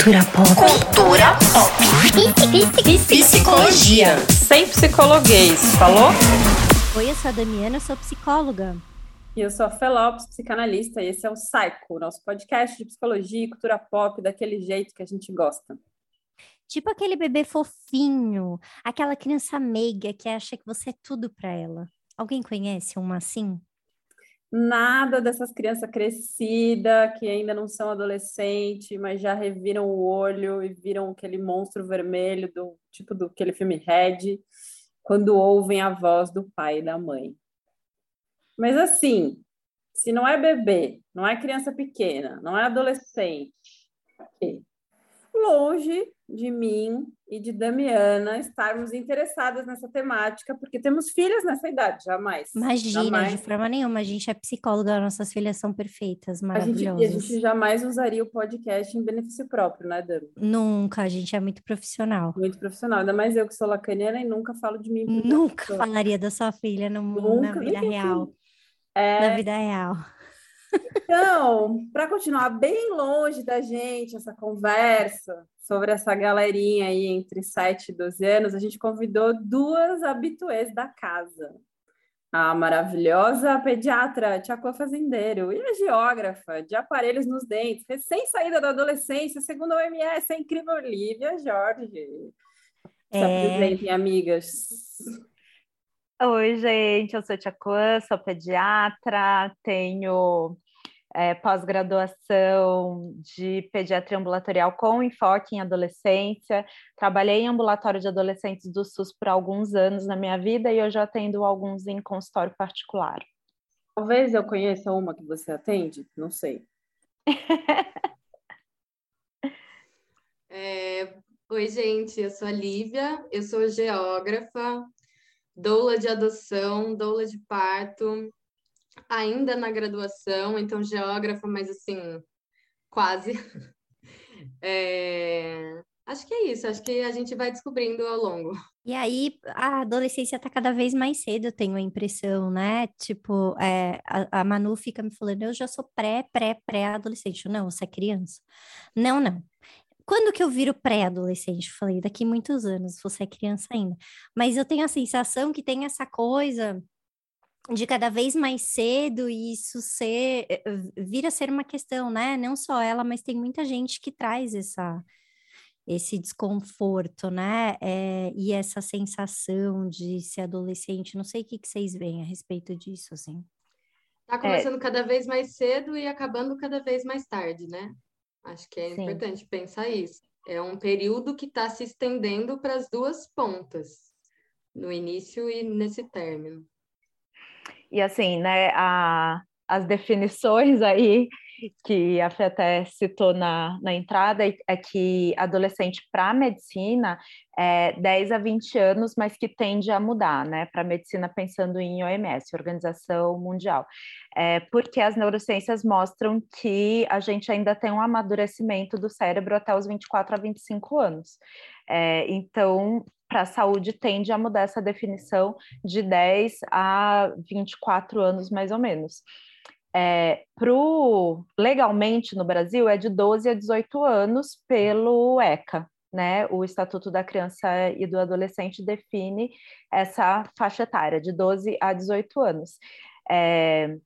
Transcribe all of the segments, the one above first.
Cultura pop. Cultura pop. Psicologia. Sem psicologuês, falou? Oi, eu sou a Damiana, eu sou psicóloga. E eu sou a Felopes, psicanalista, e esse é o Psycho, nosso podcast de psicologia e cultura pop daquele jeito que a gente gosta. Tipo aquele bebê fofinho, aquela criança meiga que acha que você é tudo para ela. Alguém conhece uma assim? Nada dessas crianças crescidas, que ainda não são adolescentes, mas já reviram o olho e viram aquele monstro vermelho do tipo do aquele filme Red, quando ouvem a voz do pai e da mãe. Mas assim, se não é bebê, não é criança pequena, não é adolescente, longe de mim e de Damiana estarmos interessadas nessa temática, porque temos filhas nessa idade, jamais. Imagina, jamais. de forma nenhuma, a gente é psicóloga, nossas filhas são perfeitas, A gente, maravilhosas. e a gente jamais usaria o podcast em benefício próprio, né, Dami? Nunca, a gente é muito profissional. Muito profissional, ainda mais eu que sou lacaniana e nunca falo de mim. Nunca falaria da sua filha no, na Nunca, vida nem real. É, Na vida real. Então, para continuar bem longe da gente essa conversa sobre essa galerinha aí entre 7 e 12 anos, a gente convidou duas habituês da casa. A maravilhosa pediatra Tchacô Fazendeiro e a geógrafa de aparelhos nos dentes, recém-saída da adolescência, segundo a OMS, a incrível Lívia Jorge. Se É. apresentem, amigas. Oi, gente, eu sou Tia Kwan, sou pediatra, tenho é, pós-graduação de pediatria ambulatorial com enfoque em adolescência. Trabalhei em ambulatório de adolescentes do SUS por alguns anos na minha vida e hoje eu atendo alguns em consultório particular. Talvez eu conheça uma que você atende, não sei. É, Oi, gente, eu sou a Lívia, eu sou geógrafa, doula de adoção, doula de parto, ainda na graduação, então geógrafa, mas assim, quase. É, Acho que é isso, acho que a gente vai descobrindo ao longo. E aí, a adolescência tá cada vez mais cedo, eu tenho a impressão, né? Tipo, é, a, a Manu fica me falando, eu já sou pré, pré, pré-adolescente. Não, você é criança. Não, não. Quando que eu viro pré-adolescente? Eu Falei, daqui muitos anos, você é criança ainda. Mas eu tenho a sensação que tem essa coisa de cada vez mais cedo e isso ser, eh, vir a ser uma questão, né? Não só ela, mas tem muita gente que traz essa esse desconforto, né? É, e essa sensação de ser adolescente. Não sei o que, que vocês veem a respeito disso, assim. Tá começando cada vez mais cedo e acabando cada vez mais tarde, né? Acho que é Sim. importante pensar isso. É um período que está se estendendo para as duas pontas, no início e nesse término. E assim, né, a- as definições aí que a Fê até citou na, na entrada é- que adolescente para medicina é 10 a 20 anos, mas que tende a mudar, né? Para medicina pensando em OMS, Organização Mundial. É, porque as neurociências mostram que a gente ainda tem um amadurecimento do cérebro até os 24 a 25 anos. É, então, para a saúde tende a mudar essa definição de 10 a 24 anos, mais ou menos. É, pro, legalmente no Brasil é de 12 a 18 anos pelo ECA, né? O Estatuto da Criança e do Adolescente define essa faixa etária de 12 a 18 anos. É,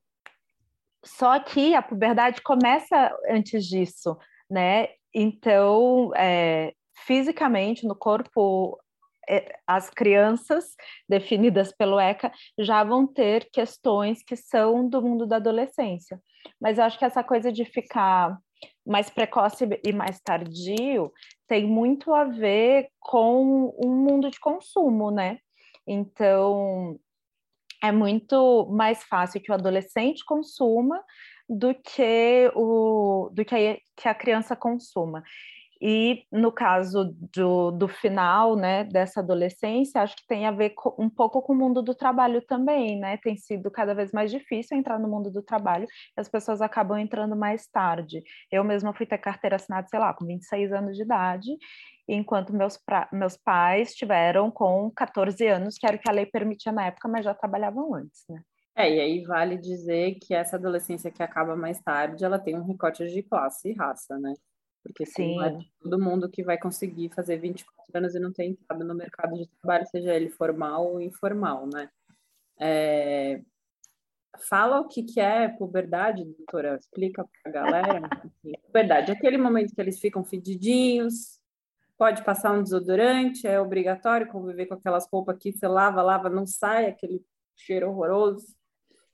só que a puberdade começa antes disso, né? Então, é, fisicamente, no corpo, as crianças definidas pelo ECA já vão ter questões que são do mundo da adolescência. Mas eu acho que essa coisa de ficar mais precoce e mais tardio tem muito a ver com um mundo de consumo, né? Então, é muito mais fácil que o adolescente consuma do que, o, do que, a, que a criança consuma. E no caso do, do final, né, dessa adolescência, acho que tem a ver com, um pouco com o mundo do trabalho também, né? Tem sido cada vez mais difícil entrar no mundo do trabalho e as pessoas acabam entrando mais tarde. Eu mesma fui ter carteira assinada, sei lá, com 26 anos de idade, enquanto meus, pra, meus pais tiveram com 14 anos, que era o que a lei permitia na época, mas já trabalhavam antes, né? É, e aí vale dizer que essa adolescência que acaba mais tarde, ela tem um recorte de classe e raça, né? Porque Sim. não é todo mundo que vai conseguir fazer 24 anos e não ter entrado no mercado de trabalho, seja ele formal ou informal, né? É... Fala o que, que é puberdade, doutora, explica para a galera. Puberdade é aquele momento que eles ficam fedidinhos, pode passar um desodorante, é obrigatório conviver com aquelas roupas que você lava, lava, não sai aquele cheiro horroroso.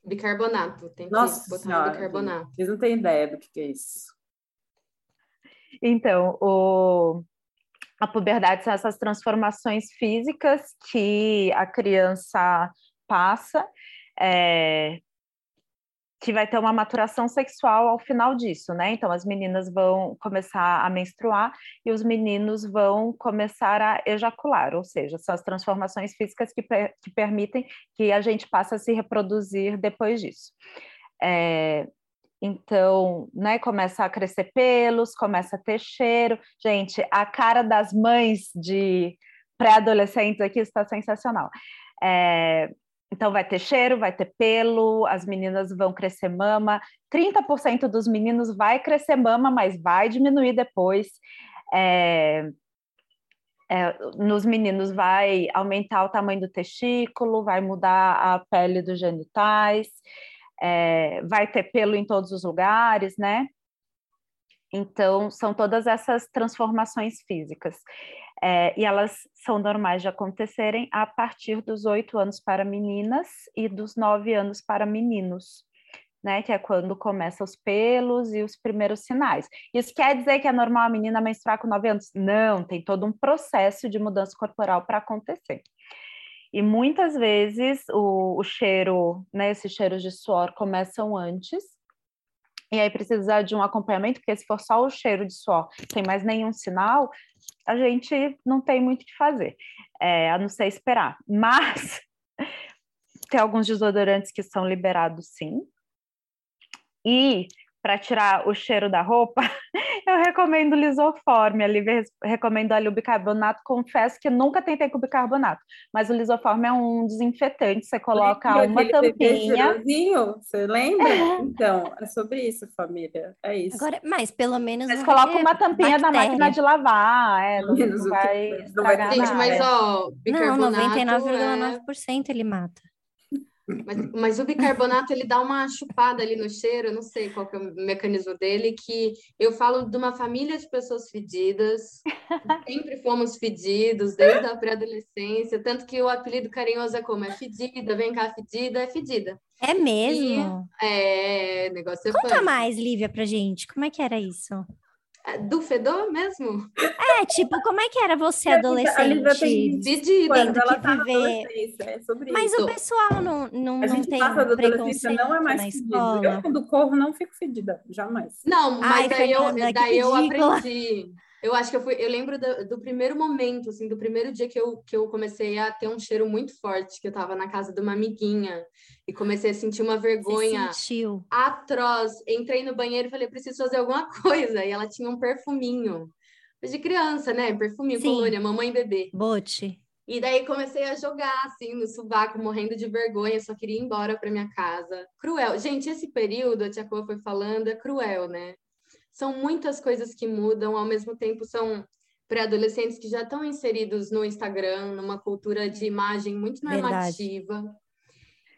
Bicarbonato, tem que Nossa botar senhora, bicarbonato. Vocês não têm ideia do que, que é isso. Então, o, a puberdade são essas transformações físicas que a criança passa, é, que vai ter uma maturação sexual ao final disso, né? Então, as meninas vão começar a menstruar e os meninos vão começar a ejacular, ou seja, são as transformações físicas que, que permitem que a gente passe a se reproduzir depois disso. É, então, né, começa a crescer pelos, começa a ter cheiro. Gente, a cara das mães de pré-adolescentes aqui está sensacional. É, então, vai ter cheiro, vai ter pelo, as meninas vão crescer mama. 30% dos meninos vai crescer mama, mas vai diminuir depois. É, é, nos meninos vai aumentar o tamanho do testículo, vai mudar a pele dos genitais, é, vai ter pelo em todos os lugares, né? Então, são todas essas transformações físicas. É, e elas são normais de acontecerem a partir dos oito anos para meninas e dos nove anos para meninos, né? Que é quando começam os pelos e os primeiros sinais. Isso quer dizer que é normal a menina menstruar com nove anos? Não, tem todo um processo de mudança corporal para acontecer. E muitas vezes o, o cheiro, né, esses cheiros de suor começam antes, e aí precisa de um acompanhamento, porque se for só o cheiro de suor, sem mais nenhum sinal, a gente não tem muito o que fazer, é, a não ser esperar. Mas tem alguns desodorantes que são liberados sim. E para tirar o cheiro da roupa, recomendo lisoforme, ali recomendo ali o bicarbonato, confesso que nunca tentei com bicarbonato, mas o lisoforme é um desinfetante, você coloca uma tampinha. Você lembra? então, é sobre isso, família, é isso. Agora, mas pelo menos Você coloca uma tampinha bactéria. na máquina de lavar, é, não, não vai, não vai Gente, mas ó, bicarbonato Não, 99,9% é... ele mata. Mas, mas, o bicarbonato ele dá uma chupada ali no cheiro, eu não sei qual é o mecanismo dele, que eu falo de uma família de pessoas fedidas, sempre fomos fedidos desde a pré-adolescência, tanto que o apelido carinhoso é como é fedida, vem cá fedida, é fedida. É mesmo? E, é, negócio é Conta mais, Lívia, pra gente, como é que era isso? É, do fedor mesmo? É, tipo, como é que era você adolescente? Dividida. Tendo que viver. É sobre Mas isso. o pessoal não, não, a não tem passa da adolescência não é mais fedida. Eu, quando corro, não fico fedida, jamais. Não, mas Ai, daí, Fernanda, eu, daí eu aprendi. Eu acho que eu fui, eu lembro do, do, primeiro momento, assim, do primeiro dia que eu, que eu comecei a ter um cheiro muito forte, que eu estava na casa de uma amiguinha e comecei a sentir uma vergonha atroz. Entrei no banheiro e falei, preciso fazer alguma coisa. E ela tinha um perfuminho. De criança, né? Perfuminho, Sim. colônia, mamãe e bebê. Bote. E daí comecei a jogar assim no sovaco, morrendo de vergonha, só queria ir embora para minha casa. Cruel. Gente, esse período, a tia Coa foi falando, é cruel, né? São muitas coisas que mudam, ao mesmo tempo são pré-adolescentes que já estão inseridos no Instagram, numa cultura de imagem muito normativa. Verdade.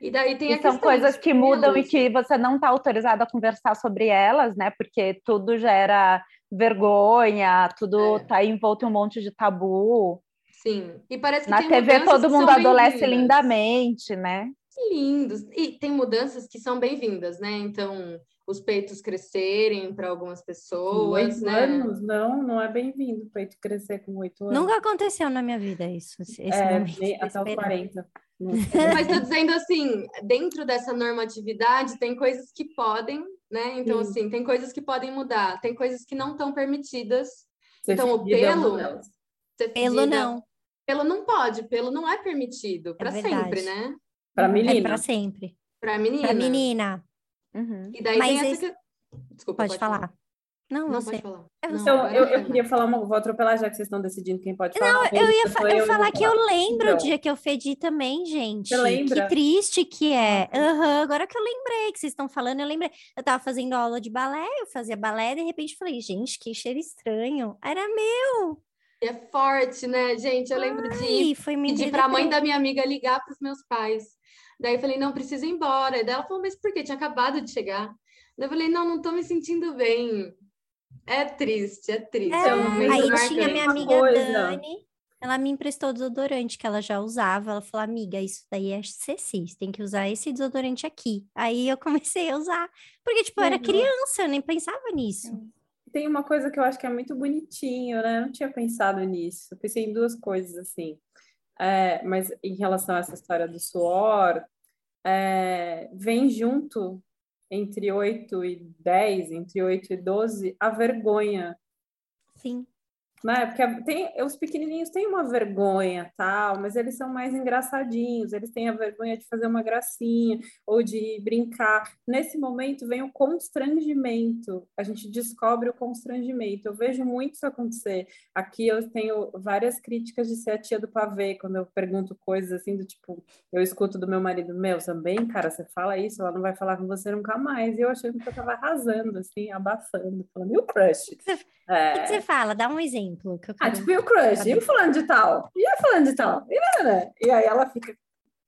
E daí tem e são coisas que mudam e que você não está autorizado a conversar sobre elas, né? Porque tudo gera vergonha, tudo está é. envolto em um monte de tabu. Sim. E parece que na TV todo mundo adolesce lindamente, né? Lindos. E tem mudanças que são bem-vindas, né? Então, os peitos crescerem para algumas pessoas. Oito né? anos? Não, não é bem-vindo o peito crescer com oito anos. Nunca aconteceu na minha vida isso. Esse é, até os 40. Mas estou dizendo assim, dentro dessa normatividade tem coisas que podem, né? Então, Sim. assim, tem coisas que podem mudar, tem coisas que não estão permitidas. Ser então, o é pelo. pelo não. Pelo não pode, pelo não é permitido, é para sempre, né? Para menina. É para sempre. Para menina. Para menina. Uhum. E daí Mas tem essa esse... que... Desculpa, pode, pode falar. falar. Não, Não, você. pode falar. É Não. Então, eu, foi eu mal. queria falar uma. Vou atropelar já que vocês estão decidindo quem pode falar. Não, eu ia, fa- eu falar que eu lembro o Então, dia que eu fedi também, gente. Você lembra? Que triste que é. Aham, agora que eu lembrei que vocês estão falando, eu lembrei. Eu tava fazendo aula de balé, eu fazia balé, de repente falei, gente, que cheiro estranho. Era meu. E É forte, né, gente? Eu lembro de ir Ai, foi me pedir para a mãe da minha amiga ligar para os meus pais. Daí eu falei, não, preciso ir embora. E daí ela falou, mas por quê? Tinha acabado de chegar. Daí eu falei, não, não tô me sentindo bem. É triste, é triste. É, É aí tinha minha amiga coisa. Dani, ela me emprestou desodorante que ela já usava. Ela falou, amiga, isso daí é CC, você tem que usar esse desodorante aqui. Aí eu comecei a usar, porque, tipo, eu era Uhum. criança, eu nem pensava nisso. Tem uma coisa que eu acho que é muito bonitinho, né? Eu não tinha pensado nisso. Eu pensei em duas coisas, assim. É, mas em relação a essa história do suor, é, vem junto entre 8 e 10, entre 8 e 12, a vergonha, Sim. Né? Porque tem, os pequenininhos têm uma vergonha, tal, mas eles são mais engraçadinhos, eles têm a vergonha de fazer uma gracinha ou de brincar. Nesse momento vem o constrangimento, a gente descobre o constrangimento. Eu vejo muito isso acontecer. Aqui eu tenho várias críticas de ser a tia do pavê, quando eu pergunto coisas assim, do tipo, eu escuto do meu marido, meu, também, cara, você fala isso, ela não vai falar com você nunca mais. E eu achando que eu tava arrasando, assim, abafando, falando, e o crush? É, O que você fala? Dá um exemplo. Que eu ah, quero... tipo, e o crush? E o fulano de tal? E a fulano de tal? E, né, né, né? e aí ela fica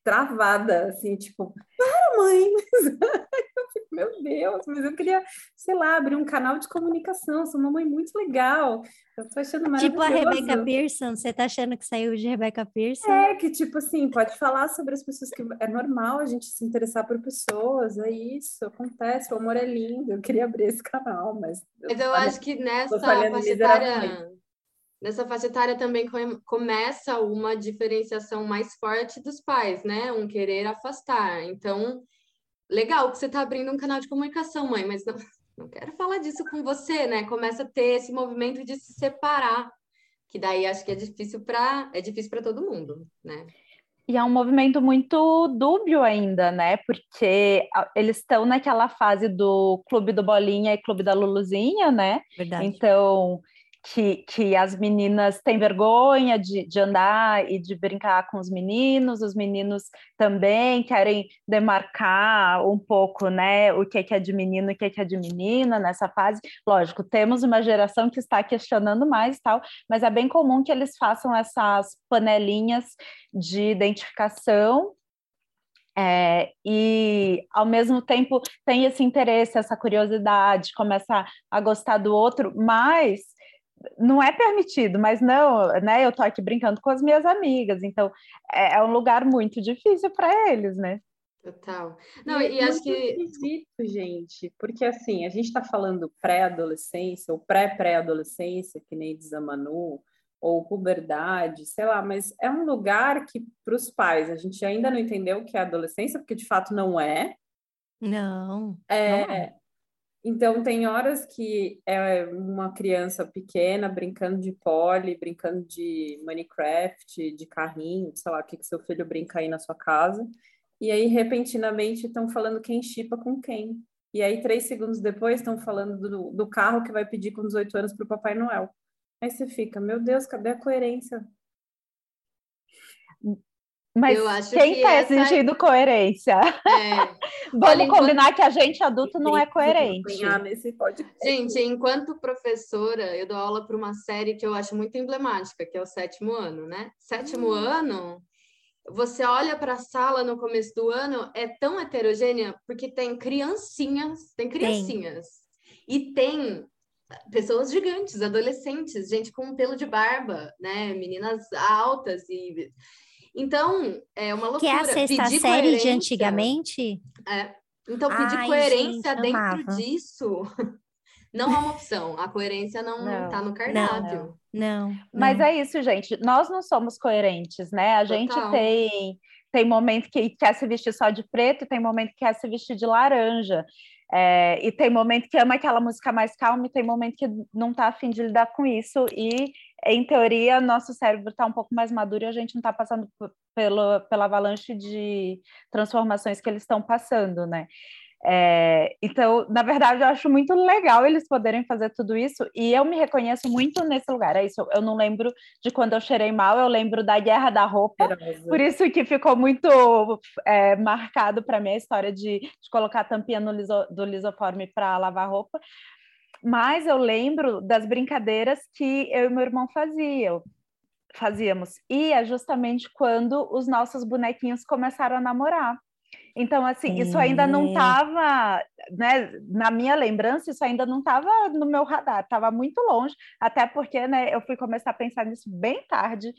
travada, assim, tipo, para, mãe! Eu fico, meu Deus, mas eu queria, sei lá, abrir um canal de comunicação, sou uma mãe muito legal. Eu tô achando Tipo a maravilhoso. Rebecca Pearson, você tá achando que saiu de Rebecca Pearson? É, que tipo assim, pode falar sobre as pessoas que é normal a gente se interessar por pessoas, é isso, acontece, o amor é lindo, eu queria abrir esse canal, mas... Mas eu Olha, acho que nessa faixa etária. Nessa faixa etária também come- começa uma diferenciação mais forte dos pais, né? Um querer afastar. Então, legal que você está abrindo um canal de comunicação, mãe, mas não, não quero falar disso com você, né? Começa a ter esse movimento de se separar, que daí acho que é difícil para é difícil para todo mundo, né? E é um movimento muito dúbio ainda, né? Porque eles estão naquela fase do Clube do Bolinha e Clube da Luluzinha, né? Verdade. Então, que, que as meninas têm vergonha de, de andar e de brincar com os meninos, os meninos também querem demarcar um pouco, né, o que é, que é de menino e o que é, que é de menina nessa fase. Lógico, temos uma geração que está questionando mais e tal, mas é bem comum que eles façam essas panelinhas de identificação é, e ao mesmo tempo tem esse interesse, essa curiosidade, começa a gostar do outro, mas não é permitido, mas não, né? Eu tô aqui brincando com as minhas amigas, então é, é um lugar muito difícil para eles, né? Total. Não, é e acho muito que esquisito, gente, porque assim, a gente está falando pré-adolescência ou pré-pré-adolescência, que nem diz a Manu, ou puberdade, sei lá, mas é um lugar que para os pais a gente ainda não entendeu o que é adolescência, porque de fato não é. Não. É, Não é. Então, tem horas que é uma criança pequena brincando de pole, brincando de Minecraft, de carrinho, sei lá, o que que seu filho brinca aí na sua casa. E aí, repentinamente, estão falando quem chipa com quem. E aí, três segundos depois, estão falando do, do carro que vai pedir com 18 anos para o Papai Noel. Aí você fica, meu Deus, cadê a coerência? Mas Eu acho quem que está essa- exigindo coerência? é, Vamos Olha, enquanto- combinar que a gente adulto não é Tem coerente. Gente, enquanto professora, eu dou aula para uma série que eu acho muito emblemática, que é o sétimo ano, né? Sétimo ano, você olha para a sala no começo do ano, é tão heterogênea, porque tem criancinhas, tem criancinhas, e tem pessoas gigantes, adolescentes, gente com pelo de barba, né? Meninas altas e. Então, é uma loucura. Que é a sexta Pedir série de coerência- antigamente? é. Então, pedir Ai, coerência gente, dentro amava. disso não é uma opção. A coerência não, Não, tá no cardápio. Não. Mas não. é isso, gente. Nós não somos coerentes, né? A gente Total. tem tem momento que quer se vestir só de preto e tem momento que quer se vestir de laranja. É, e tem momento que ama aquela música mais calma e tem momento que não tá afim de lidar com isso. E, em teoria, nosso cérebro está um pouco mais maduro e a gente não está passando pelo, pela avalanche de transformações que eles estão passando, né? É, então, na verdade, eu acho muito legal eles poderem fazer tudo isso, e eu me reconheço muito nesse lugar. É isso, eu não lembro de quando eu cheirei mal, eu lembro da guerra da roupa, por isso que ficou muito é, marcado para mim a história de, de colocar a tampinha no liso, do lisoforme para lavar roupa. Mas eu lembro das brincadeiras que eu e meu irmão faziam, fazíamos. E é justamente quando os nossos bonequinhos começaram a namorar. Então, assim, isso ainda não estava, né, na minha lembrança, isso ainda não estava no meu radar, estava muito longe, até porque, né, eu fui começar a pensar nisso bem tarde,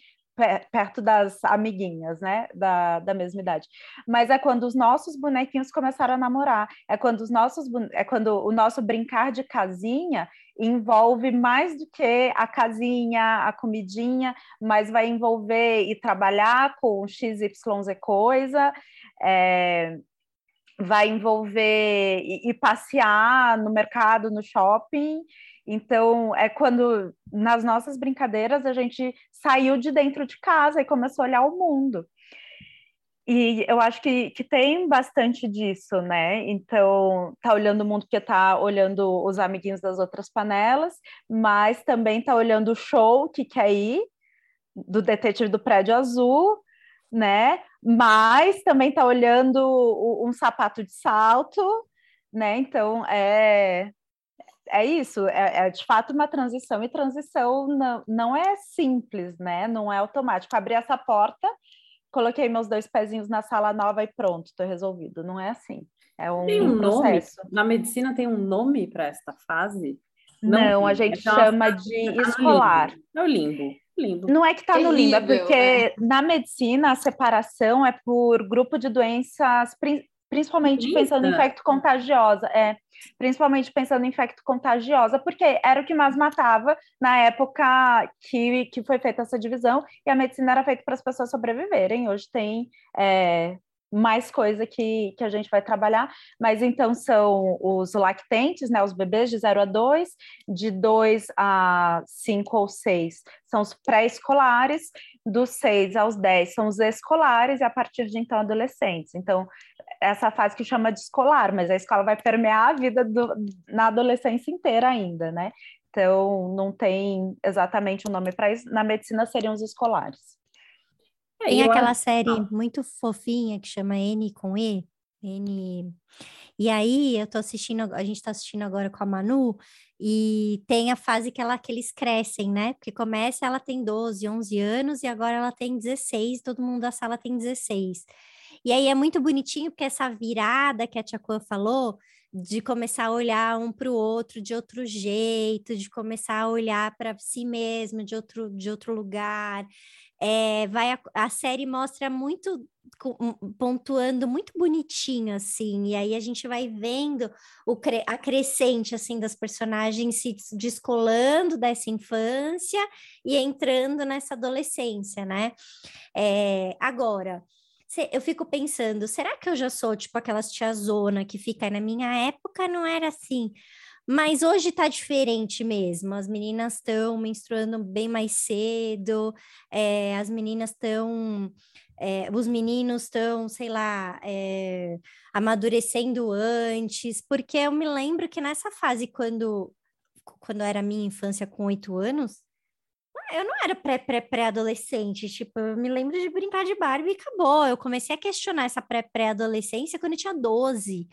perto das amiguinhas, né, da, da mesma idade. Mas é quando os nossos bonequinhos começaram a namorar, é quando os nossos, é quando o nosso brincar de casinha envolve mais do que a casinha, a comidinha, mas vai envolver e trabalhar com XYZ coisa, é, vai envolver e, passear no mercado, no shopping. Então, é quando nas nossas brincadeiras a gente saiu de dentro de casa e começou a olhar o mundo. E eu acho que, que tem bastante disso, né? Então, tá olhando o mundo porque tá olhando os amiguinhos das outras panelas, mas também tá olhando o show que quer ir, do detetive do prédio azul, né? Mas também tá olhando um sapato de salto, né? Então, é, é isso, é, é, de fato uma transição, e transição não, não é simples, né? Não é automático. Abrir essa porta coloquei meus dois pezinhos na sala nova e pronto, estou resolvido. Não é assim. É um, tem um processo. Nome? Na medicina tem um nome para esta fase? Não, não a gente chama de escolar. É o limbo. Limbo. Não é que está no limbo, é porque é. na medicina a separação é por grupo de doenças principalmente Eita. pensando em infecto contagiosa, é, principalmente pensando em infecto contagiosa, porque era o que mais matava na época que, que foi feita essa divisão, e a medicina era feita para as pessoas sobreviverem. Hoje tem é, mais coisa que, que a gente vai trabalhar, mas então são os lactentes, né, os bebês de 0 a 2, de 2 a 5 ou 6 são os pré-escolares, dos 6 aos 10 são os escolares e a partir de então adolescentes. Então, essa fase que chama de escolar, mas a escola vai permear a vida do, na adolescência inteira ainda, né? Então, não tem exatamente um nome para isso. Na medicina seriam os escolares. É, tem aquela acho... série muito fofinha que chama N com E, N. E aí eu tô assistindo, a gente tá assistindo agora com a Manu, e tem a fase que, ela, que eles crescem, né? Porque começa, ela tem 12, 11 anos, e agora ela tem 16, todo mundo da sala tem 16. E aí é muito bonitinho, porque essa virada que a Tia Kwan falou, de começar a olhar um para o outro de outro jeito, de começar a olhar para si mesmo de outro, de outro lugar. É, vai a, a, série mostra muito pontuando muito bonitinho assim e aí a gente vai vendo o a crescente assim das personagens se descolando dessa infância e entrando nessa adolescência né é, agora eu fico pensando, será que eu já sou tipo aquelas tiazona que fica na minha época não era assim? Mas hoje tá diferente mesmo. As meninas estão menstruando bem mais cedo, é, as meninas estão. É, os meninos estão, sei lá, é, amadurecendo antes, porque eu me lembro que nessa fase, quando, quando era minha infância com oito anos, eu não era pré-pré-pré-adolescente, tipo, eu me lembro de brincar de Barbie e acabou. Eu comecei a questionar essa pré-pré-adolescência quando eu tinha 12,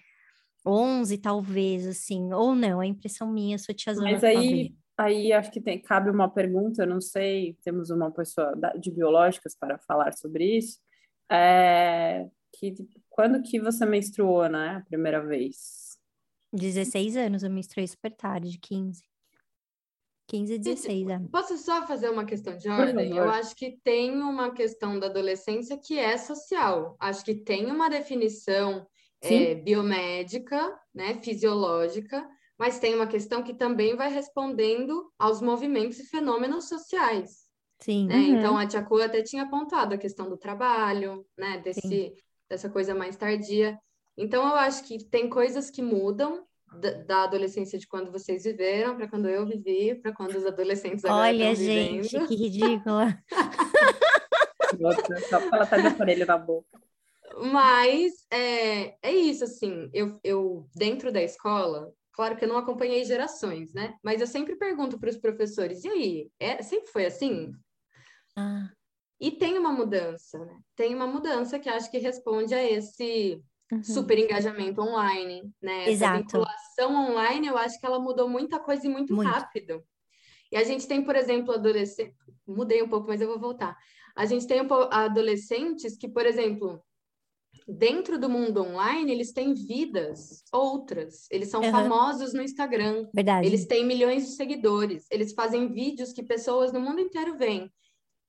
11 talvez, assim, ou não, é impressão minha, sou tiazona. Mas aí, aí acho que tem, cabe uma pergunta, eu não sei, temos uma pessoa de biológicas para falar sobre isso, é, que quando que você menstruou, né, a primeira vez? 16 anos, eu menstruei super tarde, 15. 15 e 16 anos. Posso só fazer uma questão de ordem? Eu acho que tem uma questão da adolescência que é social. Acho que tem uma definição é, biomédica, né, fisiológica, mas tem uma questão que também vai respondendo aos movimentos e fenômenos sociais. Sim. Né? Uhum. Então, a Tia Cu até tinha apontado a questão do trabalho, né, desse, dessa coisa mais tardia. Então, eu acho que tem coisas que mudam, da adolescência de quando vocês viveram para quando eu vivi, para quando os adolescentes agora Olha, gente, vivendo. que ridícula. Nossa, só porque ela tá de aparelho na boca. Mas é, é isso, assim, eu, eu dentro da escola, claro que eu não acompanhei gerações, né? Mas eu sempre pergunto para os professores, e aí, é, sempre foi assim? Ah. E tem uma mudança, né? Tem uma mudança que acho que responde a esse Uhum. super engajamento online, né? Essa Exato. vinculação online, eu acho que ela mudou muita coisa e muito, Muito. rápido. E a gente tem, por exemplo, adolescentes. Mudei um pouco, mas eu vou voltar. A gente tem adolescentes que, por exemplo, dentro do mundo online, eles têm vidas outras. Eles são Uhum. famosos no Instagram. Verdade. Eles têm milhões de seguidores. Eles fazem vídeos que pessoas no mundo inteiro veem.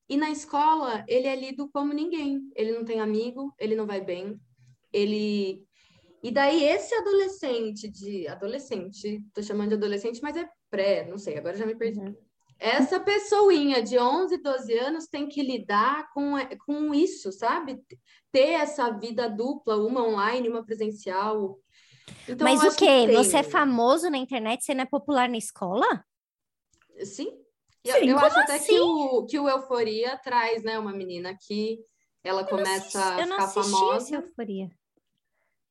E na escola, ele é lido como ninguém. Ele não tem amigo, ele não vai bem. Ele. E daí, esse adolescente de. Adolescente, tô chamando de adolescente, mas é pré, não sei, agora já me perdi. Uhum. Essa pessoinha de 11, 12 anos tem que lidar com, com isso, sabe? Ter essa vida dupla, uma online, uma presencial. Então, Mas eu o que quê? tem. Você é famoso na internet, você não é popular na escola? Sim. E Sim, eu, eu acho até assim? que o, que o Euforia traz, né, uma menina que ela começa a eu ficar assisti essa famosa. euforia.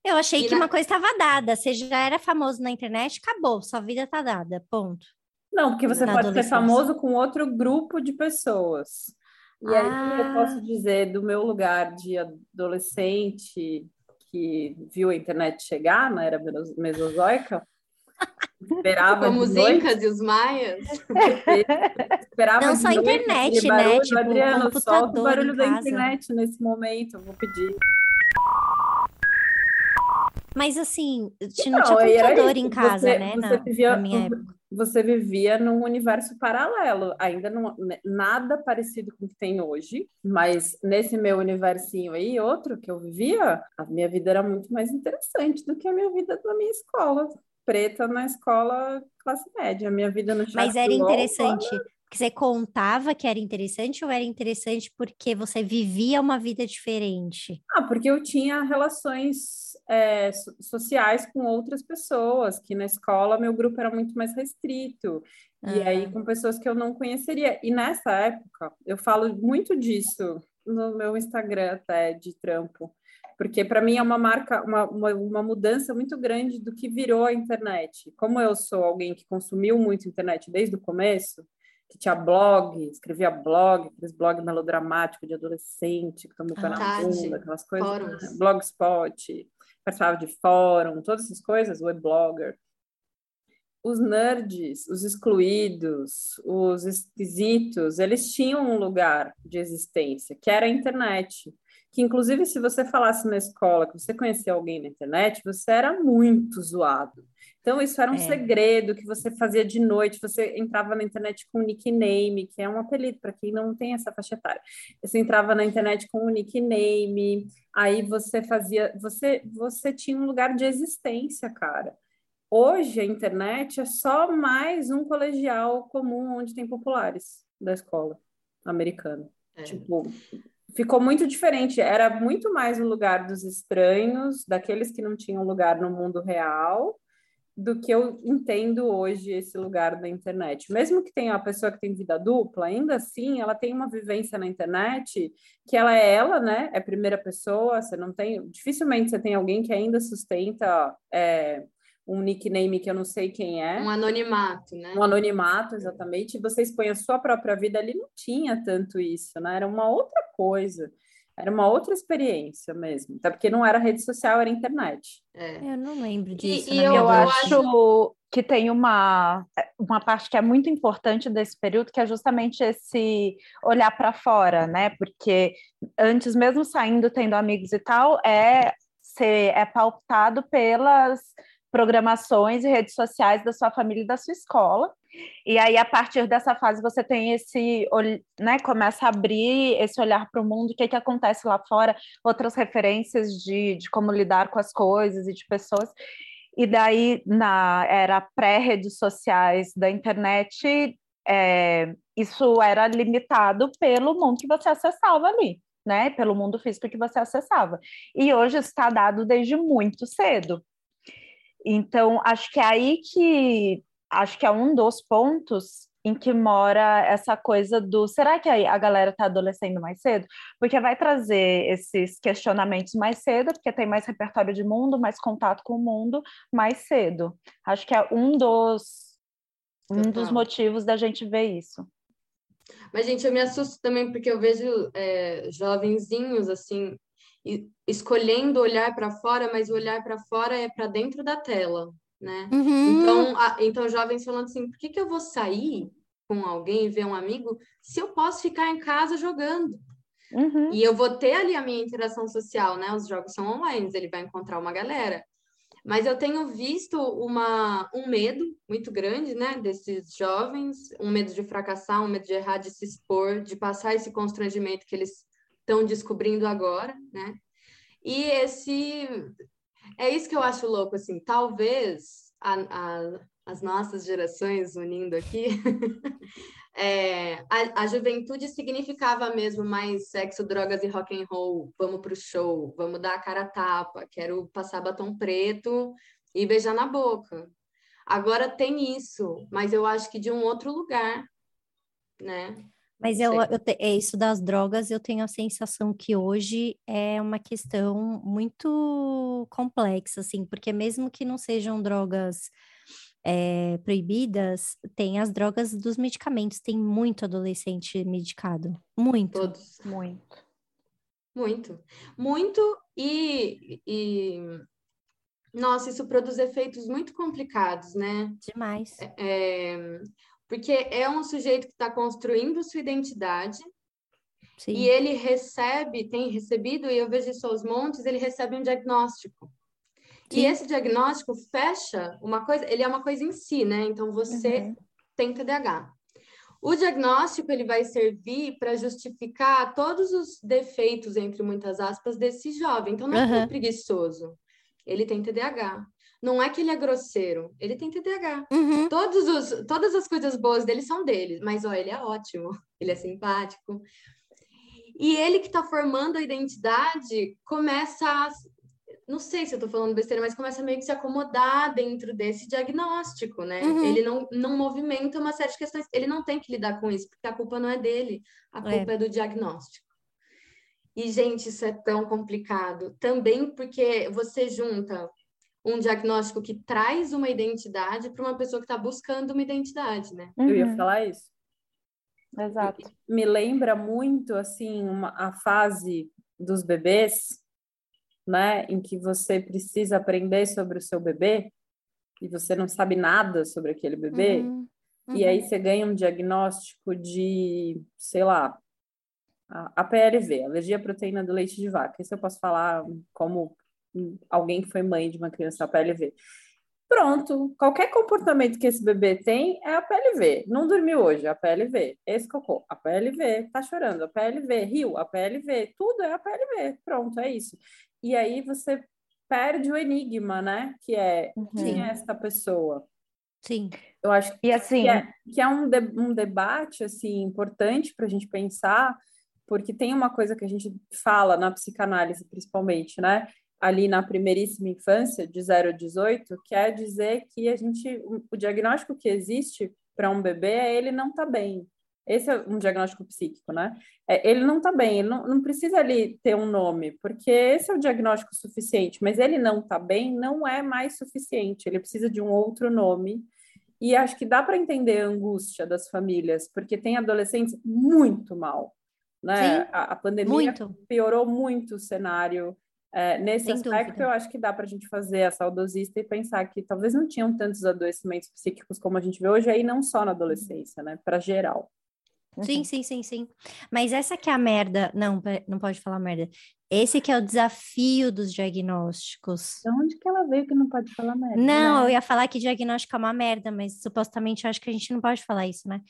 Eu achei E que na- uma coisa estava dada. Você já era famoso na internet, acabou. Sua vida tá dada. Ponto. Não, porque você Na pode ser famoso com outro grupo de pessoas. E aí, o que eu Ah. posso dizer do meu lugar de adolescente que viu a internet chegar na era meso- mesozoica? Esperava Como os Incas e os Maias. esperava Não só a noite internet, né? barulho. Tipo, Adriano, solta o computador barulho da internet nesse momento, eu vou pedir. Mas assim, não Não, tinha e era computador em casa, você- né? você Na, vivia- na minha época. Você vivia num universo paralelo, ainda não nada parecido com o que tem hoje, mas nesse meu universinho aí, outro que eu vivia, a minha vida era muito mais interessante do que a minha vida na minha escola, preta na escola classe média. A minha vida no Mas era do LOL, porque você contava que era interessante ou era interessante porque você vivia uma vida diferente? Ah, porque eu tinha relações é, so- sociais com outras pessoas, que na escola meu grupo era muito mais restrito, e Ah. aí com pessoas que eu não conheceria. E nessa época, eu falo muito disso no meu Instagram até de trampo, porque para mim é uma marca, uma, uma, uma mudança muito grande do que virou a internet. Como eu sou alguém que consumiu muito internet desde o começo, que tinha blog, escrevia blog, aqueles blog melodramático de adolescente, que tomou pé na bunda, aquelas coisas, fóruns. né? blogspot, participava de fórum, todas essas coisas, webblogger. Os nerds, os excluídos, os esquisitos, eles tinham um lugar de existência, que era a internet. Que, inclusive, se você falasse na escola que você conhecia alguém na internet, você era muito zoado. Então, isso era um É. segredo que você fazia de noite. Você entrava na internet com um nickname, que é um apelido para quem não tem essa faixa etária. Você entrava na internet com um nickname, aí você fazia. Você, você tinha um lugar de existência, cara. Hoje, a internet é só mais um colegial comum onde tem populares da escola americana. É. Tipo, ficou muito diferente. Era muito mais o lugar dos estranhos, daqueles que não tinham lugar no mundo real, do que eu entendo hoje esse lugar da internet. Mesmo que tenha a pessoa que tem vida dupla, ainda assim ela tem uma vivência na internet que ela é ela, né? É primeira pessoa, você não tem. Dificilmente você tem alguém que ainda sustenta é, um nickname que eu não sei quem é Um anonimato, né? um anonimato, exatamente, e você expõe a sua própria vida ali, não tinha tanto isso, né? Era uma outra coisa, era uma outra experiência mesmo, até porque não era rede social, era internet. É. Eu não lembro disso. e na eu Eu acho que tem uma, uma parte que é muito importante desse período, que é justamente esse olhar para fora, né? Porque antes, mesmo saindo, tendo amigos e tal, é, ser, é pautado pelas programações e redes sociais da sua família e da sua escola. E aí, a partir dessa fase, você tem esse, né, começa a abrir esse olhar para o mundo, o que, que acontece lá fora, outras referências de, de como lidar com as coisas e de pessoas. E daí, na era pré-redes sociais da internet, é, isso era limitado pelo mundo que você acessava ali, né? Pelo mundo físico que você acessava. E hoje está dado desde muito cedo. Então, acho que é aí que acho que é um dos pontos em que mora essa coisa do será que a galera está adolescendo mais cedo? Porque vai trazer esses questionamentos mais cedo, porque tem mais repertório de mundo, mais contato com o mundo mais cedo. Acho que é um dos um dos motivos da gente ver isso. Mas, gente, eu me assusto também porque eu vejo é, jovenzinhos assim escolhendo olhar para fora, mas o olhar para fora é para dentro da tela, né? Uhum. Então, a, então, jovens falando assim, por que, que eu vou sair com alguém, ver um amigo, se eu posso ficar em casa jogando? Uhum. E eu vou ter ali a minha interação social, né? Os jogos são online, ele vai encontrar uma galera. Mas eu tenho visto uma, um medo muito grande, né, desses jovens, um medo de fracassar, um medo de errar, de se expor, de passar esse constrangimento que eles estão descobrindo agora, né? E esse é isso que eu acho louco, assim, talvez a, a, as nossas gerações unindo aqui, é, a, a, juventude significava mesmo mais sexo, drogas e rock and roll. Vamos pro show, vamos dar a cara a tapa, quero passar batom preto e beijar na boca. Agora tem isso, mas eu acho que de um outro lugar, né? Mas eu, eu te, é isso das drogas, eu tenho a sensação que hoje é uma questão muito complexa, assim, porque mesmo que não sejam drogas é, proibidas, tem as drogas dos medicamentos. Tem muito adolescente medicado. Muito. Todos. Muito. Muito. Muito e, e... Nossa, isso produz efeitos muito complicados, né? Demais. É, porque é um sujeito que está construindo sua identidade Sim. e ele recebe, tem recebido, e eu vejo isso aos montes, ele recebe um diagnóstico. Sim. E esse diagnóstico fecha uma coisa, ele é uma coisa em si, né? Então você uhum. tem TDAH. O diagnóstico ele vai servir para justificar todos os defeitos, entre muitas aspas, desse jovem. Então não é uhum. preguiçoso, ele tem TDAH. Não é que ele é grosseiro, ele tem TDAH. Uhum. Todos os, todas as coisas boas dele são dele, mas ó, ele é ótimo, ele é simpático. E ele que está formando a identidade começa a não sei se eu tô falando besteira, mas começa meio que se acomodar dentro desse diagnóstico, né? Uhum. Ele não, não movimenta uma série de questões, ele não tem que lidar com isso, porque a culpa não é dele, a é. culpa é, é do diagnóstico. E, gente, isso é tão complicado. Também porque você junta um diagnóstico que traz uma identidade para uma pessoa que está buscando uma identidade, né? Uhum. Eu ia falar isso. Exato. Me lembra muito, assim, uma, a fase dos bebês, né, em que você precisa aprender sobre o seu bebê e você não sabe nada sobre aquele bebê, uhum, uhum. e aí você ganha um diagnóstico de, sei lá, a, a PLV, alergia à proteína do leite de vaca. Isso eu posso falar como alguém que foi mãe de uma criança PLV. Pronto, qualquer comportamento que esse bebê tem é a PLV. Não dormiu hoje, a PLV. Esse cocô, a PLV. Tá chorando, a PLV. Riu, a PLV. Tudo é a PLV. Pronto, é isso. E aí você perde o enigma, né? Que é uhum. quem é esta pessoa. Sim. Eu acho e assim, que é, que é um, de, um debate assim importante para a gente pensar, porque tem uma coisa que a gente fala na psicanálise, principalmente, né? Ali na primeiríssima infância, de 0 a 18, quer dizer que a gente, o diagnóstico que existe para um bebê é ele não tá bem. Esse é um diagnóstico psíquico, né? É, ele não está bem, ele não, não precisa ali ter um nome, porque esse é o diagnóstico suficiente, mas ele não está bem não é mais suficiente, ele precisa de um outro nome. E acho que dá para entender a angústia das famílias, porque tem adolescentes muito mal, né? A, a, pandemia muito. piorou muito o cenário. É, nesse Sem aspecto, dúvida. eu acho que dá para a gente fazer a saudosista e pensar que talvez não tinham tantos adoecimentos psíquicos como a gente vê hoje, aí não só na adolescência, né? Para geral. Sim, uhum. sim, sim, sim. Mas essa que é a merda. Não, não pode falar merda. Esse que é o desafio dos diagnósticos. De onde que ela veio que não pode falar merda? Não, né? eu ia falar que diagnóstico é uma merda, mas supostamente eu acho que a gente não pode falar isso, né?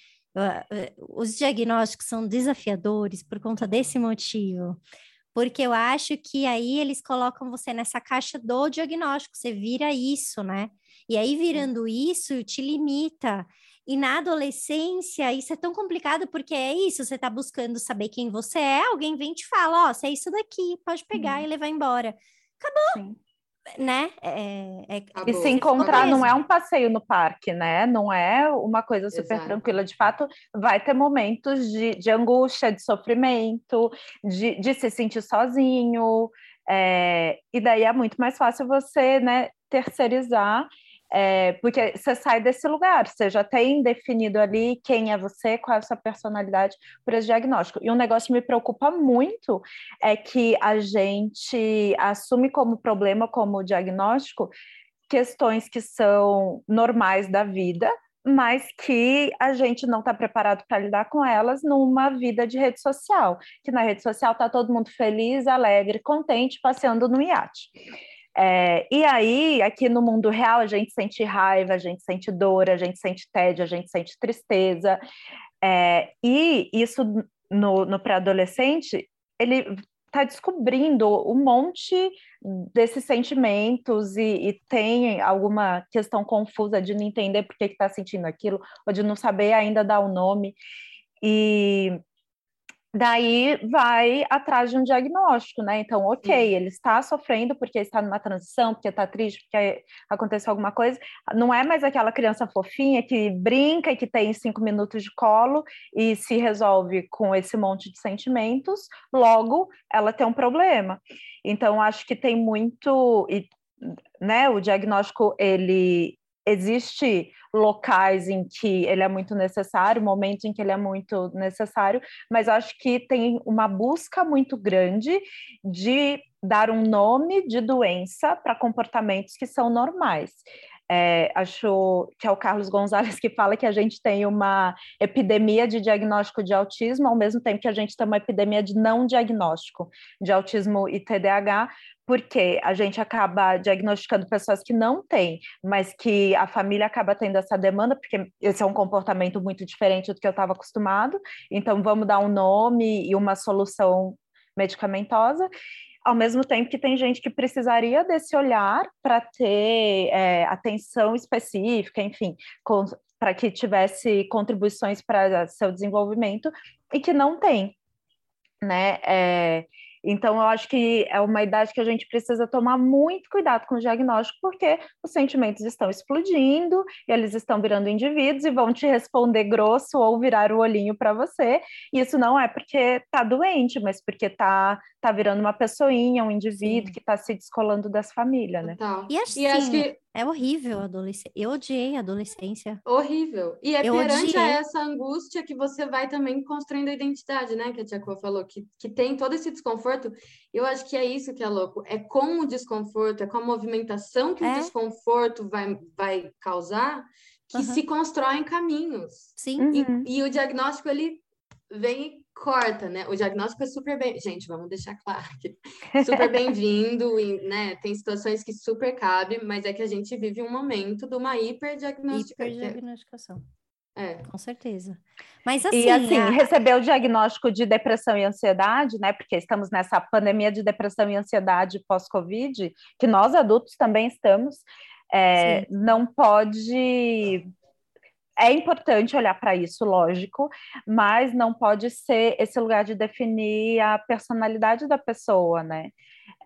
Os diagnósticos são desafiadores por conta desse motivo. Porque eu acho que aí eles colocam você nessa caixa do diagnóstico, você vira isso, né? E aí, virando isso, te limita. E na adolescência, isso é tão complicado porque é isso, você está buscando saber quem você é, alguém vem e te fala, ó, oh, você é isso daqui, pode pegar uhum. e levar embora. Acabou. Sim. Né? É, é, e se encontrar não é um passeio no parque, né? Não é uma coisa super Exato. tranquila. De fato, vai ter momentos de, de angústia, de sofrimento, de, de se sentir sozinho. É, e daí é muito mais fácil você né, terceirizar é, porque você sai desse lugar, você já tem definido ali quem é você, qual é a sua personalidade para esse diagnóstico. E um negócio que me preocupa muito é que a gente assume como problema, como diagnóstico, questões que são normais da vida, mas que a gente não está preparado para lidar com elas numa vida de rede social, que na rede social está todo mundo feliz, alegre, contente, passeando no iate. É, e aí, aqui no mundo real, a gente sente raiva, a gente sente dor, a gente sente tédio, a gente sente tristeza. É, e isso no, no pré-adolescente, ele está descobrindo um monte desses sentimentos e, e, tem alguma questão confusa de não entender por que está sentindo aquilo, ou de não saber ainda dar o nome. E daí vai atrás de um diagnóstico, né? Então, ok, ele está sofrendo porque está numa transição, porque está triste, porque aconteceu alguma coisa. Não é mais aquela criança fofinha que brinca e que tem cinco minutos de colo e se resolve com esse monte de sentimentos, logo ela tem um problema. Então, acho que tem muito. E, né, o diagnóstico ele existe locais em que ele é muito necessário, momentos em que ele é muito necessário, mas acho que tem uma busca muito grande de dar um nome de doença para comportamentos que são normais. É, acho que é o Carlos Gonzalez que fala que a gente tem uma epidemia de diagnóstico de autismo, ao mesmo tempo que a gente tem uma epidemia de não diagnóstico de autismo e TDAH, porque a gente acaba diagnosticando pessoas que não têm, mas que a família acaba tendo essa demanda, porque esse é um comportamento muito diferente do que eu estava acostumado, então vamos dar um nome e uma solução medicamentosa, ao mesmo tempo que tem gente que precisaria desse olhar para ter é, atenção específica, enfim, para que tivesse contribuições para seu desenvolvimento e que não tem, né? É, então, eu acho que é uma idade que a gente precisa tomar muito cuidado com o diagnóstico, porque os sentimentos estão explodindo, eles estão virando indivíduos e vão te responder grosso ou virar o olhinho para você. E isso não é porque está doente, mas porque está tá virando uma pessoinha, um indivíduo Sim. que está se descolando dessa família, né? Total. E, assim, e acho que é horrível a adolescência. Eu odiei a adolescência. Horrível. E é eu perante odiei. a essa angústia que você vai também construindo a identidade, né? Que a Tia Cor falou, que, que tem todo esse desconforto. Eu acho que é isso que é louco. É com o desconforto, é com a movimentação que é. o desconforto vai, vai causar que uhum. se constroem caminhos. Sim. Uhum. E, e o diagnóstico, ele vem corta, né? O diagnóstico é super bem. Gente, vamos deixar claro que super bem-vindo, né? Tem situações que super cabe, mas é que a gente vive um momento de uma hiperdiagnosticação. Hiperdiagnosticação. É. Com certeza. Mas assim. E assim, a... receber o diagnóstico de depressão e ansiedade, né? Porque estamos nessa pandemia de depressão e ansiedade pós-Covid, que nós adultos também estamos. É, não pode é importante olhar para isso, lógico, mas não pode ser esse lugar de definir a personalidade da pessoa, né?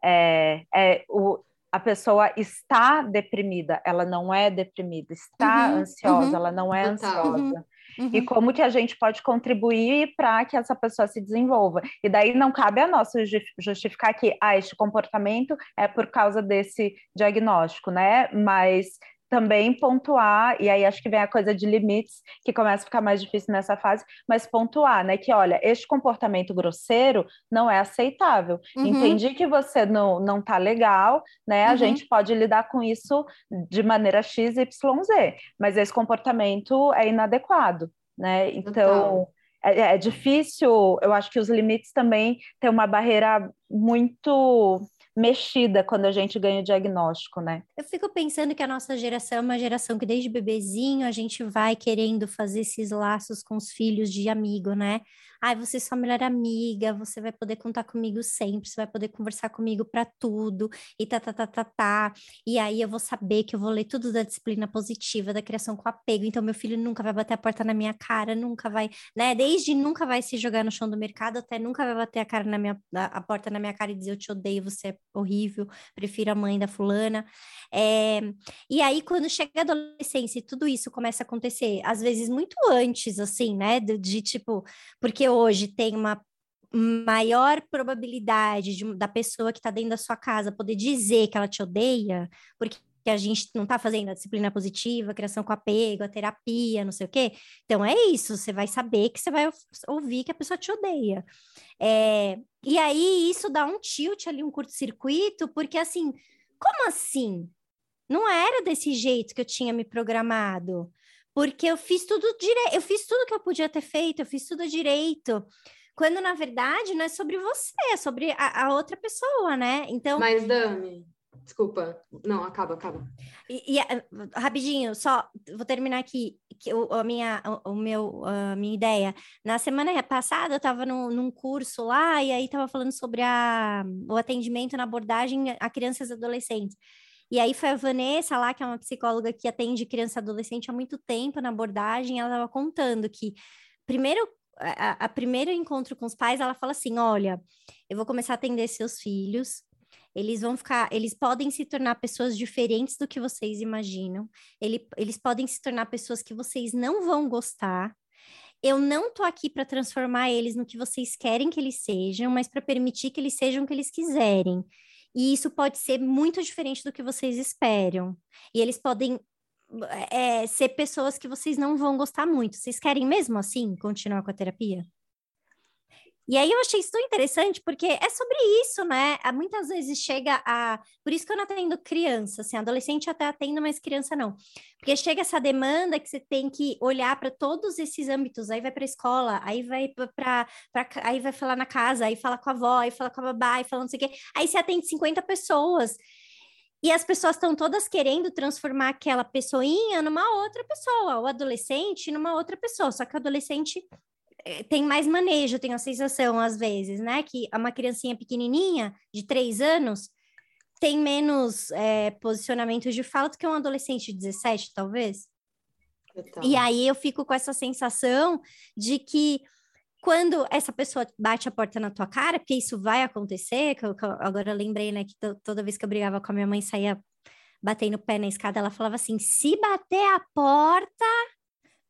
É, é o, a pessoa está deprimida, ela não é deprimida, está uhum, ansiosa, uhum, ela não é total. ansiosa. Uhum, e como que a gente pode contribuir para que essa pessoa se desenvolva. E daí não cabe a nós justificar que ah, este comportamento é por causa desse diagnóstico, né? Mas também pontuar, e aí acho que vem a coisa de limites, que começa a ficar mais difícil nessa fase, mas pontuar, né, que olha, este comportamento grosseiro não é aceitável. Uhum. Entendi que você não, não tá legal, né, a uhum. gente pode lidar com isso de maneira X, Y, Z, mas esse comportamento é inadequado, né, então... É, é difícil, eu acho que os limites também têm uma barreira muito mexida quando a gente ganha o diagnóstico, né? Eu fico pensando que a nossa geração é uma geração que desde bebezinho a gente vai querendo fazer esses laços com os filhos de amigo, né? Ai, você é sua melhor amiga, você vai poder contar comigo sempre, você vai poder conversar comigo para tudo, e tá, tá, tá, tá, tá. E aí eu vou saber que eu vou ler tudo da disciplina positiva, da criação com apego, então meu filho nunca vai bater a porta na minha cara, nunca vai, né? Desde nunca vai se jogar no chão do mercado, até nunca vai bater a cara na minha, a porta na minha cara e dizer eu te odeio, você é horrível, prefiro a mãe da fulana. É, e aí, quando chega a adolescência e tudo isso começa a acontecer, às vezes muito antes, assim, né? De, de tipo, porque hoje tem uma maior probabilidade de, da pessoa que está dentro da sua casa poder dizer que ela te odeia, porque que a gente não está fazendo a disciplina positiva, a criação com apego, a terapia, não sei o quê. Então é isso, você vai saber que você vai ouvir que a pessoa te odeia. É, e aí isso dá um tilt ali, um curto-circuito, porque assim, como assim? Não era desse jeito que eu tinha me programado. Porque eu fiz tudo direito, eu fiz tudo que eu podia ter feito, eu fiz tudo direito quando na verdade não é sobre você, é sobre a, a outra pessoa, né? Então. Mas, Dami, Desculpa. Não, acaba, acaba. E, e, rapidinho, só vou terminar aqui que o, a minha, o, o, meu, a minha ideia. Na semana passada eu estava num, num, curso lá e aí estava falando sobre a, o atendimento na abordagem a crianças e adolescentes. E aí foi a Vanessa lá, que é uma psicóloga que atende criança e adolescente há muito tempo na abordagem, ela estava contando que primeiro a, a primeiro encontro com os pais, ela fala assim: olha, eu vou começar a atender seus filhos, eles vão ficar, eles podem se tornar pessoas diferentes do que vocês imaginam. Ele, eles podem se tornar pessoas que vocês não vão gostar. Eu não tô aqui para transformar eles no que vocês querem que eles sejam, mas para permitir que eles sejam o que eles quiserem. E isso pode ser muito diferente do que vocês esperam. E eles podem é, ser pessoas que vocês não vão gostar muito. Vocês querem mesmo assim continuar com a terapia? E aí eu achei isso tão interessante, porque é sobre isso, né? Muitas vezes chega a. Por isso que eu não atendo criança, assim, adolescente até atendo, mas criança não. Porque chega essa demanda que você tem que olhar para todos esses âmbitos, aí vai para a escola, aí vai para aí vai falar na casa, aí fala com a avó, aí fala com a babá, aí fala não sei o quê. Aí você atende 50 pessoas. E as pessoas estão todas querendo transformar aquela pessoinha numa outra pessoa, o adolescente numa outra pessoa. Só que o adolescente tem mais manejo, tenho a sensação, às vezes, né? Que uma criancinha pequenininha, de três anos, tem menos é, posicionamento de fala do que um adolescente de 17, talvez. Então. E aí eu fico com essa sensação de que quando essa pessoa bate a porta na tua cara, porque isso vai acontecer, que eu, que eu, agora eu lembrei, né, que toda vez que eu brigava com a minha mãe, saía batendo o pé na escada, ela falava assim: se bater a porta,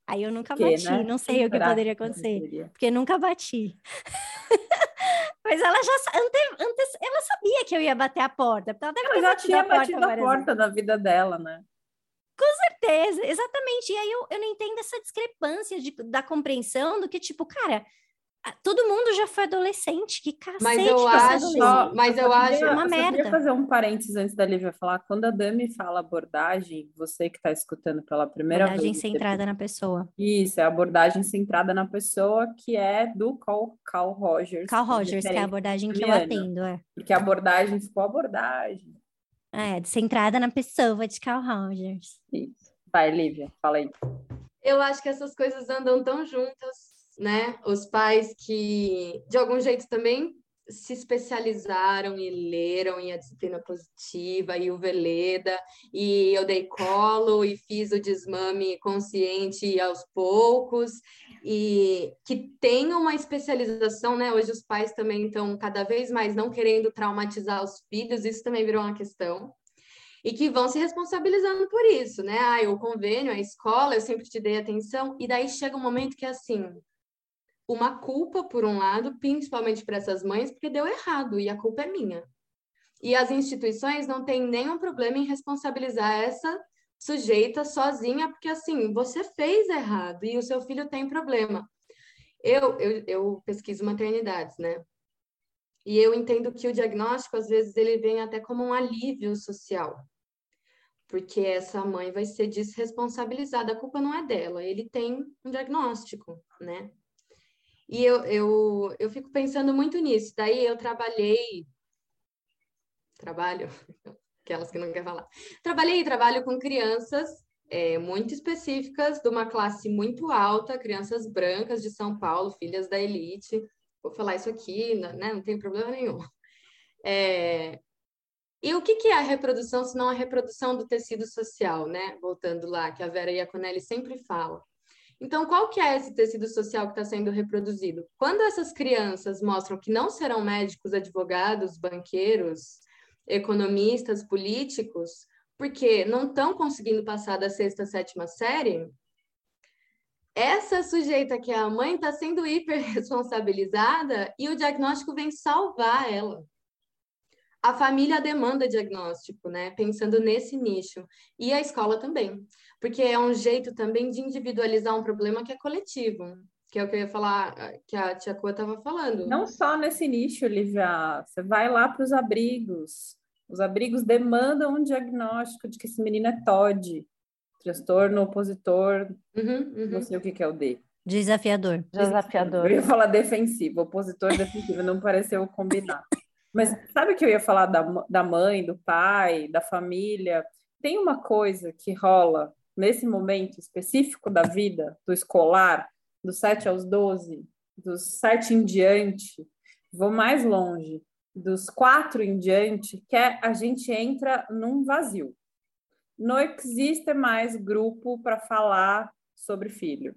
Aí eu nunca bati, né? não sei o que poderia acontecer, porque nunca bati. Mas ela já ante, ante, ela sabia que eu ia bater a porta. Ela, ela já tinha batido a porta da vida dela, né? Com certeza, exatamente. E aí eu, eu não entendo essa discrepância de, da compreensão do que, tipo, cara, todo mundo já foi adolescente, que cacete. Mas eu acho, mas eu, acho uma eu merda. Eu queria fazer um parênteses antes da Lívia falar. Quando a Dami fala abordagem, você que está escutando pela primeira abordagem vez. Abordagem centrada na pessoa. Isso, é abordagem centrada na pessoa, que é do Carl, Carl Rogers. Carl Rogers, que é a abordagem que eu atendo, é. Porque a abordagem ficou abordagem. É, centrada na pessoa de Carl Rogers. Isso. Vai, Lívia, fala aí. Eu acho que essas coisas andam tão juntas né? Os pais que, de algum jeito, também se especializaram e leram em a disciplina positiva e o Veleda, e eu dei colo e fiz o desmame consciente aos poucos, e que tem uma especialização, né? Hoje os pais também estão cada vez mais não querendo traumatizar os filhos, isso também virou uma questão. E que vão se responsabilizando por isso, né? Ah, o convênio, a escola, eu sempre te dei atenção, e daí chega um momento que é assim, uma culpa, por um lado, principalmente para essas mães, porque deu errado e a culpa é minha. E as instituições não têm nenhum problema em responsabilizar essa sujeita sozinha, porque assim, você fez errado e o seu filho tem problema. Eu, eu, eu pesquiso maternidades, né? E eu entendo que o diagnóstico, às vezes, ele vem até como um alívio social. Porque essa mãe vai ser desresponsabilizada, a culpa não é dela, ele tem um diagnóstico, né? E eu, eu, eu fico pensando muito nisso. Daí eu trabalhei. Trabalho? Aquelas que não quer falar. Trabalhei e trabalho com crianças é, muito específicas, de uma classe muito alta, crianças brancas de São Paulo, filhas da elite. Vou falar isso aqui, né? não tem problema nenhum. É... E o que, que é a reprodução, se não a reprodução do tecido social, né? Voltando lá, que a Vera Iaconelli sempre fala. Então, qual que é esse tecido social que está sendo reproduzido? Quando essas crianças mostram que não serão médicos, advogados, banqueiros, economistas, políticos, porque não estão conseguindo passar da sexta, sétima série, essa sujeita que é a mãe está sendo hiper responsabilizada e o diagnóstico vem salvar ela. A família demanda diagnóstico, né? Pensando nesse nicho. E a escola também. Porque é um jeito também de individualizar um problema que é coletivo que é o que eu ia falar, que a tia Coa estava falando. Não só nesse nicho, Lívia, você vai lá para os abrigos. Os abrigos demandam um diagnóstico de que esse menino é TOD, transtorno opositor, uhum, uhum. não sei o que, que é o D. Desafiador. Desafiador. Eu ia falar defensivo, opositor defensivo, não pareceu combinar. Mas sabe o que eu ia falar da, da mãe, do pai, da família? Tem uma coisa que rola nesse momento específico da vida, do escolar, dos 7 aos 12, dos 7 em diante, vou mais longe, dos 4 em diante, que é, a gente entra num vazio. Não existe mais grupo para falar sobre filho.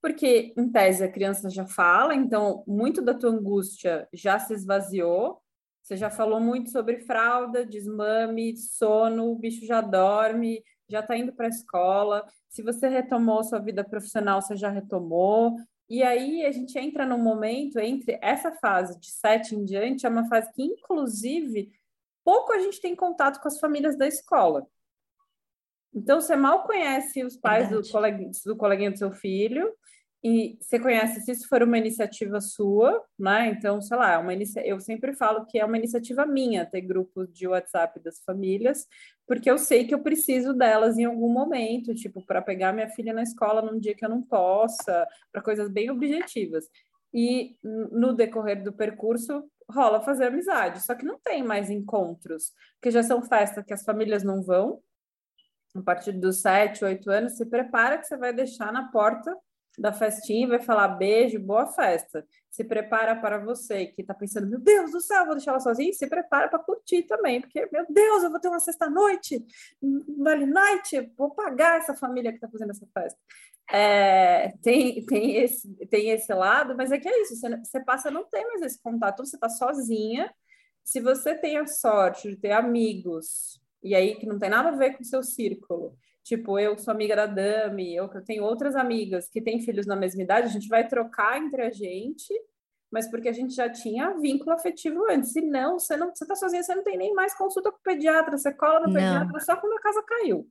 Porque, em tese, a criança já fala, então muito da tua angústia já se esvaziou. Você já falou muito sobre fralda, desmame, sono, o bicho já dorme, já está indo para a escola. Se você retomou sua vida profissional, você já retomou. E aí a gente entra num momento entre essa fase de sete em diante, é uma fase que, inclusive, pouco a gente tem contato com as famílias da escola. Então, você mal conhece os pais do, coleguinha, do coleguinha do seu filho, e você conhece se isso for uma iniciativa sua, né? Então, sei lá, é uma inicia... eu sempre falo que é uma iniciativa minha ter grupos de WhatsApp das famílias, porque eu sei que eu preciso delas em algum momento, tipo, para pegar minha filha na escola num dia que eu não possa, para coisas bem objetivas. E no decorrer do percurso rola fazer amizade, só que não tem mais encontros, porque já são festas que as famílias não vão. A partir dos sete, oito anos, se prepara que você vai deixar na porta da festinha vai falar beijo, boa festa. Se prepara para você que está pensando, meu Deus do céu, vou deixar ela sozinha. Se prepara para curtir também, porque, meu Deus, eu vou ter uma sexta-noite, vale night, vou pagar essa família que está fazendo essa festa. É, tem, tem, esse, tem esse lado, mas é que é isso, você, você passa não ter mais esse contato, você está sozinha. Se você tem a sorte de ter amigos, e aí que não tem nada a ver com o seu círculo, Tipo, eu sou amiga da Dami, eu tenho outras amigas que têm filhos na mesma idade, a gente vai trocar entre a gente, mas porque a gente já tinha vínculo afetivo antes. Se não, você não, você tá sozinha, você não tem nem mais consulta com o pediatra, você cola no não. pediatra só quando a casa caiu.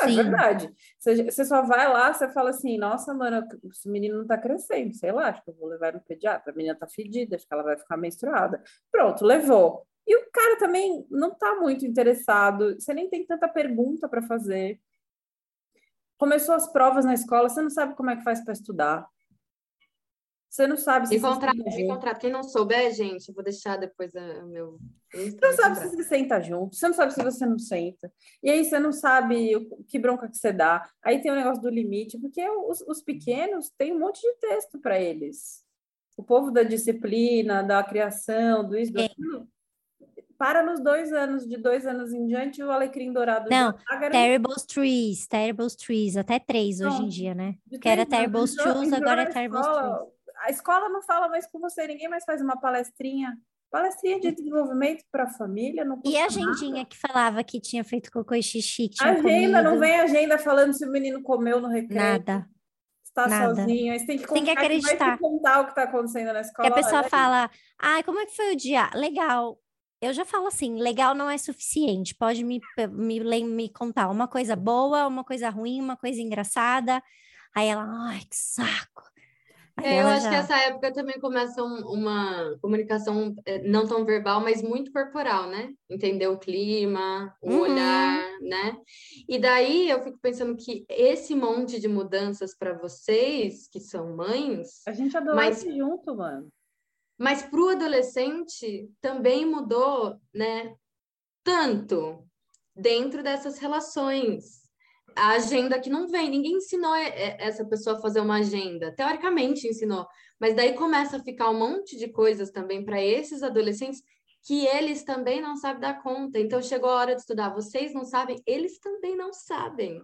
Ué, é verdade. Você, você, só vai lá, você fala assim, nossa, mano, esse menino não tá crescendo, sei lá, acho que eu vou levar no pediatra, a menina tá fedida, acho que ela vai ficar menstruada. Pronto, levou. E o cara também não tá muito interessado, você nem tem tanta pergunta para fazer começou as provas na escola, você não sabe como é que faz para estudar. Você não sabe se. E contrato, e contrato. Quem não souber, gente, eu vou deixar depois o meu. Você não sabe se você senta junto, você não sabe se você não senta. E aí você não sabe o, que bronca que você dá. Aí tem o negócio do limite, porque os, os pequenos têm um monte de texto para eles. O povo da disciplina, da criação, do isso, do aquilo, para nos dois anos, de dois anos em diante, o alecrim dourado. Não, Terrible Trees, Terrible Trees, até três não, hoje em dia, né? Que era Terrible Trees, agora é Terrible Trees. A escola não fala mais com você, ninguém mais faz uma palestrinha. Palestrinha de desenvolvimento para a família. Não e a agendinha que falava que tinha feito cocô e xixi? Agenda, comido. não vem agenda falando se o menino comeu no recreio. Nada está Nada. sozinho, aí você tem que, tem que acreditar. Que contar o que está acontecendo na escola. Que a pessoa fala, ai, como é que foi o dia? Legal eu já falo assim, legal não é suficiente. Pode me, me, me contar uma coisa boa, uma coisa ruim, uma coisa engraçada. Aí ela, ai, que saco. É, eu acho já... que essa época também começa um, uma comunicação é, não tão verbal, mas muito corporal, né? Entender o clima, o uhum. olhar, né? E daí eu fico pensando que esse monte de mudanças para vocês, que são mães. A gente adolece mas... junto, mano. Mas para o adolescente também mudou, né? Tanto dentro dessas relações. A agenda que não vem, ninguém ensinou essa pessoa a fazer uma agenda. Teoricamente ensinou, mas daí começa a ficar um monte de coisas também para esses adolescentes que eles também não sabem dar conta. Então chegou a hora de estudar. Vocês não sabem, eles também não sabem.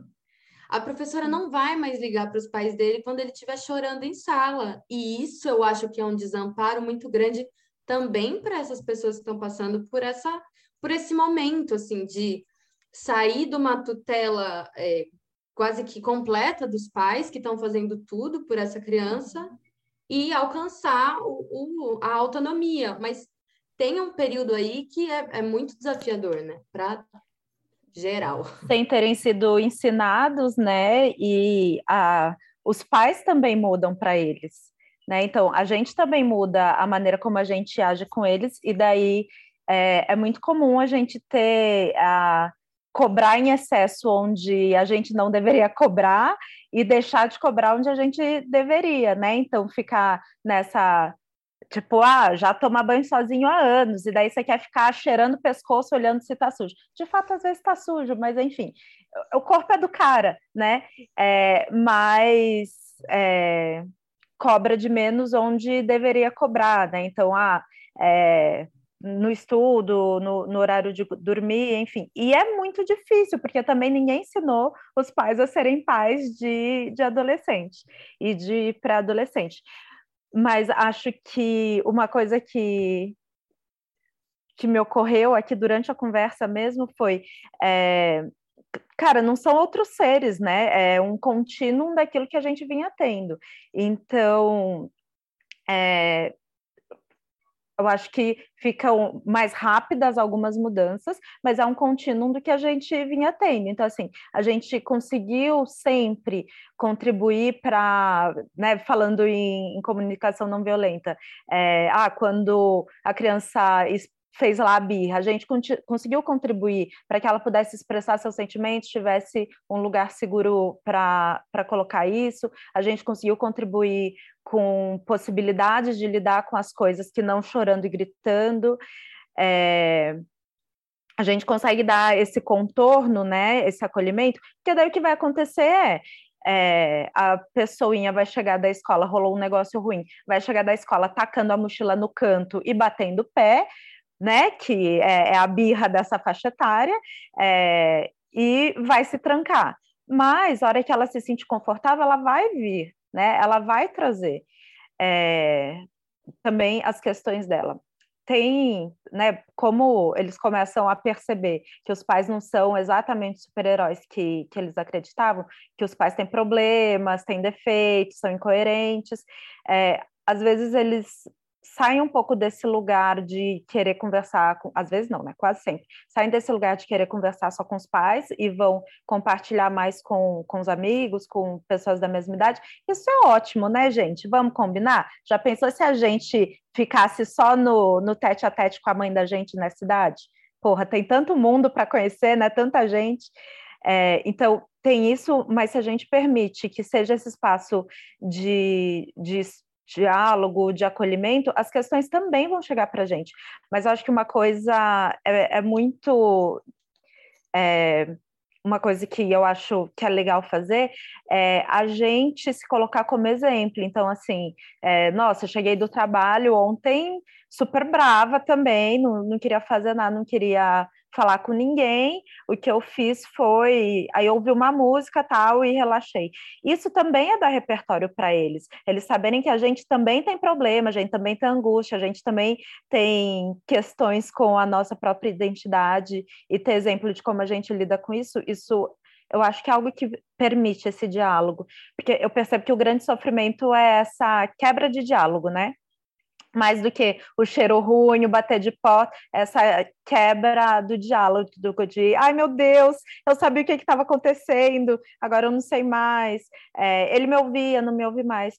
A professora não vai mais ligar para os pais dele quando ele estiver chorando em sala. E isso eu acho que é um desamparo muito grande também para essas pessoas que estão passando por essa por esse momento assim de sair de uma tutela é, quase que completa dos pais que estão fazendo tudo por essa criança e alcançar o, o, a autonomia. Mas tem um período aí que é, é muito desafiador, né? Para geral. Sem terem sido ensinados, né? E a, os pais também mudam para eles. Né? Então, a gente também muda a maneira como a gente age com eles, e daí é, é muito comum a gente ter a cobrar em excesso onde a gente não deveria cobrar e deixar de cobrar onde a gente deveria, né? Então, ficar nessa Tipo, ah, já toma banho sozinho há anos, e daí você quer ficar cheirando o pescoço, olhando se tá sujo. De fato, às vezes tá sujo, mas enfim, o corpo é do cara, né? É, mas é, cobra de menos onde deveria cobrar, né? Então, ah, é, no estudo, no, no, horário de dormir, enfim. E é muito difícil, porque também ninguém ensinou os pais a serem pais de, de adolescente e de pré-adolescente mas acho que uma coisa que que me ocorreu aqui durante a conversa mesmo foi é, cara, não são outros seres, né? É um contínuo daquilo que a gente vinha tendo. Então, é, eu acho que ficam mais rápidas algumas mudanças, mas é um contínuo do que a gente vinha tendo. Então, assim, a gente conseguiu sempre contribuir para, né, falando em, em, comunicação não violenta, é, ah, quando a criança fez lá a birra, a gente conseguiu contribuir para que ela pudesse expressar seus sentimentos, tivesse um lugar seguro para colocar isso, a gente conseguiu contribuir com possibilidades de lidar com as coisas que não chorando e gritando. É, a gente consegue dar esse contorno, né, esse acolhimento, porque daí o que vai acontecer é, é, a pessoinha vai chegar da escola, rolou um negócio ruim, vai chegar da escola tacando a mochila no canto e batendo o pé, né? Que é, é a birra dessa faixa etária, é, e vai se trancar. Mas, a hora que ela se sente confortável, ela vai vir, né? Ela vai trazer é, também as questões dela. Tem, né, como eles começam a perceber que os pais não são exatamente super-heróis que, que eles acreditavam, que os pais têm problemas, têm defeitos, são incoerentes, é, às vezes eles saem um pouco desse lugar de querer conversar com, às vezes não, né? Quase sempre. Saem desse lugar de querer conversar só com os pais e vão compartilhar mais com, com os amigos, com pessoas da mesma idade. Isso é ótimo, né, gente? Vamos combinar? Já pensou se a gente ficasse só no, no tete a tete com a mãe da gente nessa idade? Porra, tem tanto mundo para conhecer, né? Tanta gente. É, então, tem isso, mas se a gente permite que seja esse espaço de, de diálogo, de acolhimento, as questões também vão chegar para a gente. Mas eu acho que uma coisa é, é muito. É, uma coisa que eu acho que é legal fazer é a gente se colocar como exemplo. Então, assim, é, nossa, eu cheguei do trabalho ontem super brava também, não, não queria fazer nada, não queria falar com ninguém. O que eu fiz foi, aí eu ouvi uma música tal e relaxei. Isso também é dar repertório para eles. Eles saberem que a gente também tem problema, a gente também tem angústia, a gente também tem questões com a nossa própria identidade e ter exemplo de como a gente lida com isso. Isso eu acho que é algo que permite esse diálogo, porque eu percebo que o grande sofrimento é essa quebra de diálogo, né? Mais do que o cheiro ruim, o bater de pó, essa quebra do diálogo, de, ai meu Deus, eu sabia o que estava acontecendo, agora eu não sei mais, é, ele me ouvia, não me ouve mais.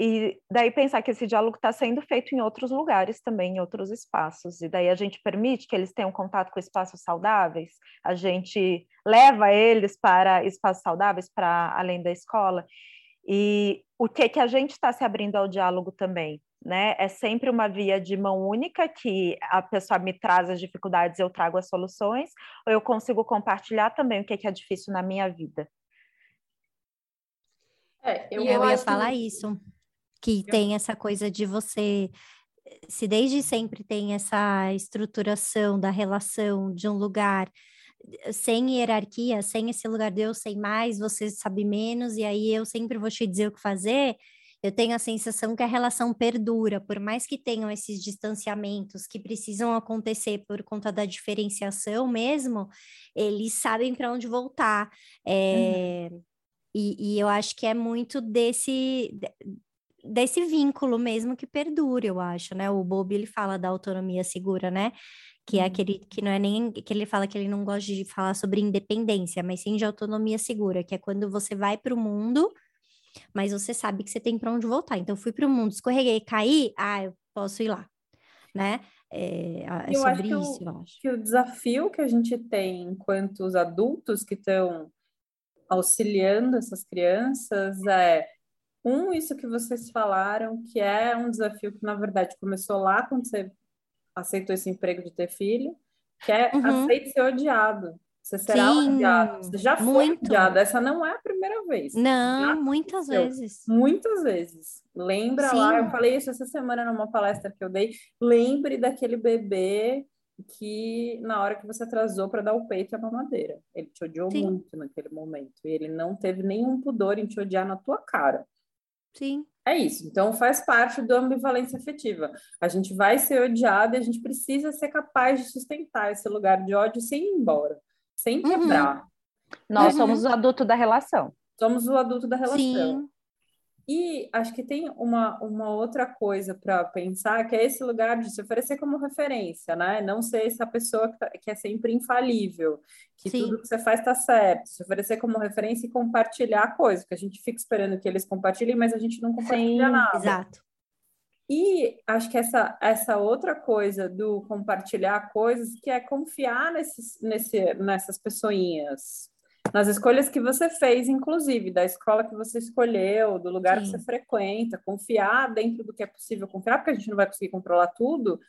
E daí pensar que esse diálogo está sendo feito em outros lugares também, em outros espaços. E daí a gente permite que eles tenham contato com espaços saudáveis, a gente leva eles para espaços saudáveis, para além da escola. E o que que a gente está se abrindo ao diálogo também? né? É sempre uma via de mão única que a pessoa me traz as dificuldades, eu trago as soluções, ou eu consigo compartilhar também o que é, difícil na minha vida. É, eu, eu ia falar que... isso, que eu... tem essa coisa de você se desde sempre tem essa estruturação da relação de um lugar sem hierarquia, sem esse lugar de eu sei mais, você sabe menos, e aí eu sempre vou te dizer o que fazer, eu tenho a sensação que a relação perdura, por mais que tenham esses distanciamentos que precisam acontecer por conta da diferenciação mesmo, eles sabem para onde voltar. É, uhum. e, e eu acho que é muito desse desse vínculo mesmo que perdura, eu acho, né? O Bob ele fala da autonomia segura, né? Que é aquele que não é nem que ele fala que ele não gosta de falar sobre independência, mas sim de autonomia segura, que é quando você vai para o mundo, mas você sabe que você tem para onde voltar. Então, fui para o mundo, escorreguei, caí, ah, eu posso ir lá, né? É, é eu sobre acho isso, eu acho. Que o desafio que a gente tem enquanto os adultos que estão auxiliando essas crianças é um, isso que vocês falaram, que é um desafio que, na verdade, começou lá quando você aceitou esse emprego de ter filho, que é uhum. aceite ser odiado. Você será Sim, odiado. Você já foi muito. odiado. Essa não é a primeira vez. Não, já muitas vezes. Muitas vezes. Lembra Sim. lá, eu falei isso essa semana numa palestra que eu dei. Lembre daquele bebê que na hora que você atrasou para dar o peito e a mamadeira. Ele te odiou Sim. muito naquele momento. E ele não teve nenhum pudor em te odiar na tua cara. Sim. É isso. Então faz parte da ambivalência afetiva. A gente vai ser odiado e a gente precisa ser capaz de sustentar esse lugar de ódio sem ir embora, sem uhum. quebrar. Uhum. Nós uhum. somos o adulto da relação. Somos o adulto da relação. Sim. E acho que tem uma, uma outra coisa para pensar, que é esse lugar de se oferecer como referência, né? Não ser essa pessoa que, tá, que é sempre infalível, que Sim. tudo que você faz está certo. Se oferecer como referência e compartilhar coisas, que a gente fica esperando que eles compartilhem, mas a gente não compartilha Sim, nada. Exato. E acho que essa, essa outra coisa do compartilhar coisas, que é confiar nesses, nesse, nessas pessoinhas, nas escolhas que você fez, inclusive, da escola que você escolheu, do lugar Sim. que você frequenta, confiar dentro do que é possível confiar, porque a gente não vai conseguir controlar tudo.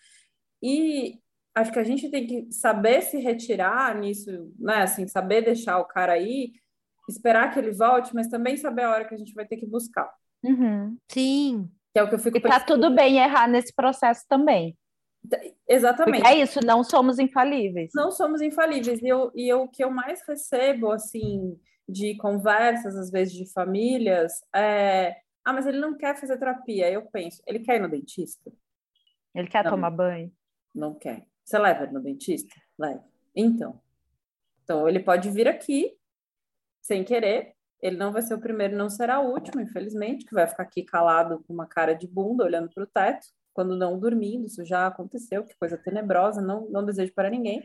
E acho que a gente tem que saber se retirar nisso, né? Assim, saber deixar o cara aí, esperar que ele volte, mas também saber a hora que a gente vai ter que buscar. Uhum. Sim. Que é o que eu fico e tá tudo bem errar nesse processo também. Exatamente. Porque é isso, não somos infalíveis. Não somos infalíveis. E, eu, e eu, o que eu mais recebo, assim, de conversas, às vezes, de famílias, é... Ah, mas ele não quer fazer terapia. Eu penso, ele quer ir no dentista? Ele quer não, tomar banho? Não quer. Você leva ele no dentista? Leva. Então. Então, ele pode vir aqui, sem querer. Ele não vai ser o primeiro, não será o último, infelizmente, que vai ficar aqui calado com uma cara de bunda, olhando para o teto quando não dormindo, isso já aconteceu, que coisa tenebrosa, não, não desejo para ninguém.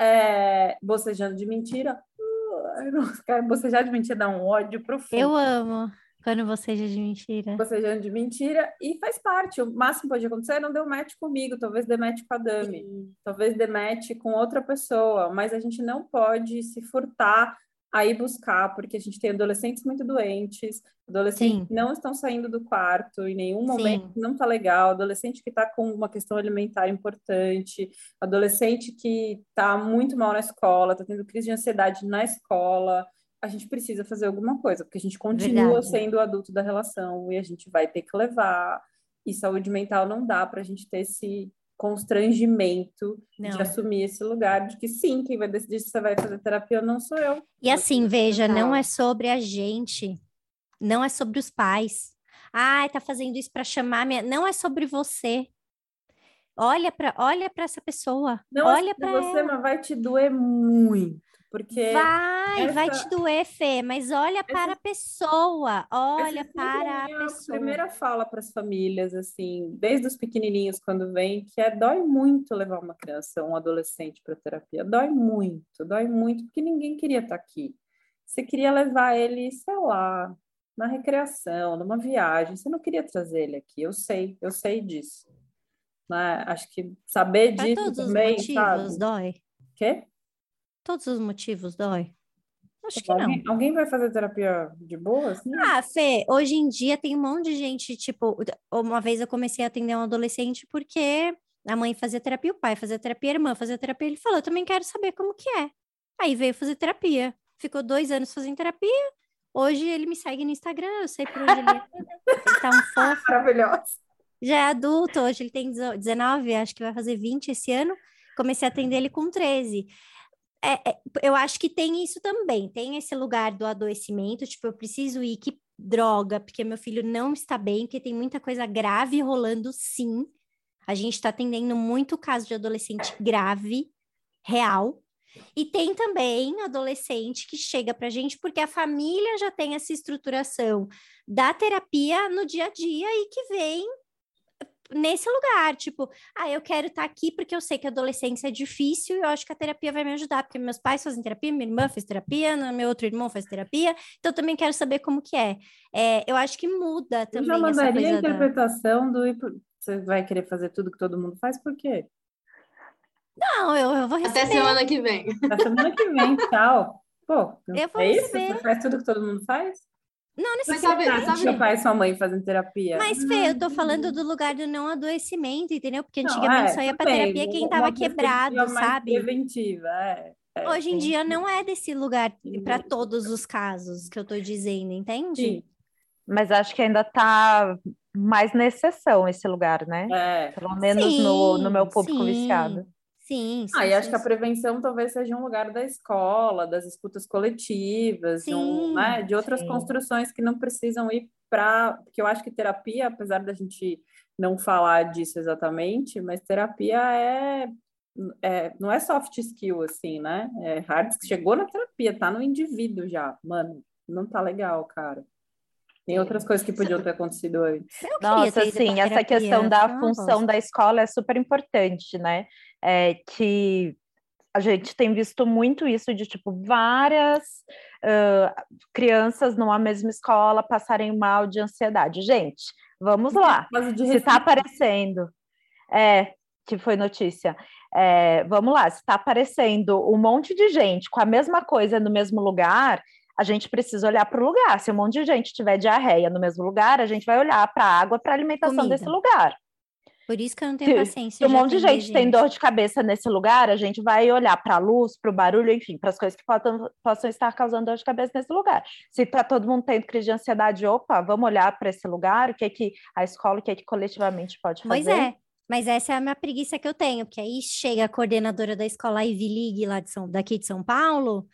É, bocejando de mentira, uh, bocejar de mentira dá um ódio profundo. Eu amo quando boceja de mentira. Bocejando de mentira, e faz parte, o máximo pode acontecer não deu match comigo, talvez dê match com a Dami, Sim. talvez dê match com outra pessoa, mas a gente não pode se furtar a ir buscar, porque a gente tem adolescentes muito doentes, adolescentes Sim. que não estão saindo do quarto em nenhum momento, Sim. não está legal, adolescente que está com uma questão alimentar importante, adolescente que está muito mal na escola, está tendo crise de ansiedade na escola. A gente precisa fazer alguma coisa, porque a gente continua Verdade. sendo o adulto da relação e a gente vai ter que levar. E saúde mental não dá para a gente ter esse constrangimento não. de assumir esse lugar de que sim, quem vai decidir se você vai fazer terapia ou não sou eu. E assim, veja, não é sobre a gente, não é sobre os pais. Ai, tá fazendo isso para chamar minha, não é sobre você. Olha para olha para essa pessoa, não é olha é para você, ela. mas vai te doer muito. Porque vai, essa... vai te doer, Fê, mas olha essa... para a pessoa, olha para a pessoa. Primeira fala para as famílias, assim, desde os pequenininhos quando vem, que é dói muito levar uma criança, um adolescente para terapia, dói muito, dói muito, porque ninguém queria estar aqui. Você queria levar ele, sei lá, na recreação, numa viagem, você não queria trazer ele aqui, eu sei, eu sei disso. Né? Acho que saber pra disso todos também, os motivos, sabe? dói. Quê? Todos os motivos dói? Acho que alguém, não. Alguém vai fazer terapia de boa, assim? Ah, Fê, hoje em dia tem um monte de gente, tipo, uma vez eu comecei a atender um adolescente porque a mãe fazia terapia, o pai fazia terapia, a irmã fazia terapia, ele falou, eu também quero saber como que é. Aí veio fazer terapia. Ficou dois anos fazendo terapia, hoje ele me segue no Instagram, eu sei por onde ele é. ele tá um fofo. Maravilhoso. Já é adulto, hoje ele tem 19, acho que vai fazer 20 esse ano. Comecei a atender ele com 13 é, é, eu acho que tem isso também, tem esse lugar do adoecimento, tipo, eu preciso ir, que droga, porque meu filho não está bem, porque tem muita coisa grave rolando, sim. A gente está atendendo muito caso de adolescente grave, real. E tem também adolescente que chega para a gente porque a família já tem essa estruturação da terapia no dia a dia e que vem nesse lugar, tipo, ah, eu quero estar tá aqui porque eu sei que a adolescência é difícil e eu acho que a terapia vai me ajudar, porque meus pais fazem terapia, minha irmã fez terapia, meu outro irmão faz terapia, então eu também quero saber como que é. é eu acho que muda também eu já mandaria a interpretação da... do você vai querer fazer tudo que todo mundo faz, por quê? Não, eu, eu vou receber. Até semana que vem. Até semana que vem, tchau. Pô, eu vou é receber. isso? Você faz tudo que todo mundo faz? Não necessariamente. Mas sabe, seu pai e sua mãe fazem terapia. Mas, Fê, eu tô falando do lugar do não adoecimento, entendeu? Porque antigamente não, é, só ia pra terapia quem tava quebrado, sabe? Preventiva, é. É, Hoje em dia não é desse lugar para todos os casos que eu tô dizendo, entende? Sim. Mas acho que ainda tá mais na exceção esse lugar, né? É. Pelo menos sim, no, no meu público sim. viciado. Sim, sim. Ah, e acho que a prevenção talvez seja um lugar da escola, das escutas coletivas, sim, de, um, né, de outras sim. construções que não precisam ir para. Porque eu acho que terapia, apesar da gente não falar disso exatamente, mas terapia é, é não é soft skill, assim, né? É hard chegou na terapia, tá no indivíduo já. Mano, não tá legal, cara. Tem outras coisas que podiam ter acontecido antes. Nossa, sim, essa questão da função da escola é super importante, né? É que a gente tem visto muito isso de tipo várias uh, crianças numa mesma escola passarem mal de ansiedade. Gente, vamos lá. Se está aparecendo, é que foi notícia. É, vamos lá, se está aparecendo um monte de gente com a mesma coisa no mesmo lugar, a gente precisa olhar para o lugar. Se um monte de gente tiver diarreia no mesmo lugar, a gente vai olhar para a água, para a alimentação Comida. desse lugar. Por isso que eu não tenho paciência. Se um monte de gente, gente, tem dor de cabeça nesse lugar, a gente vai olhar para a luz, para o barulho, enfim, para as coisas que possam, possam estar causando dor de cabeça nesse lugar. Se está todo mundo tendo crise de ansiedade, opa, vamos olhar para esse lugar, o que é que a escola, o que é que coletivamente pode fazer. Pois é. Mas essa é a minha preguiça que eu tenho, porque aí chega a coordenadora da escola Ivy League lá de São, daqui de São Paulo,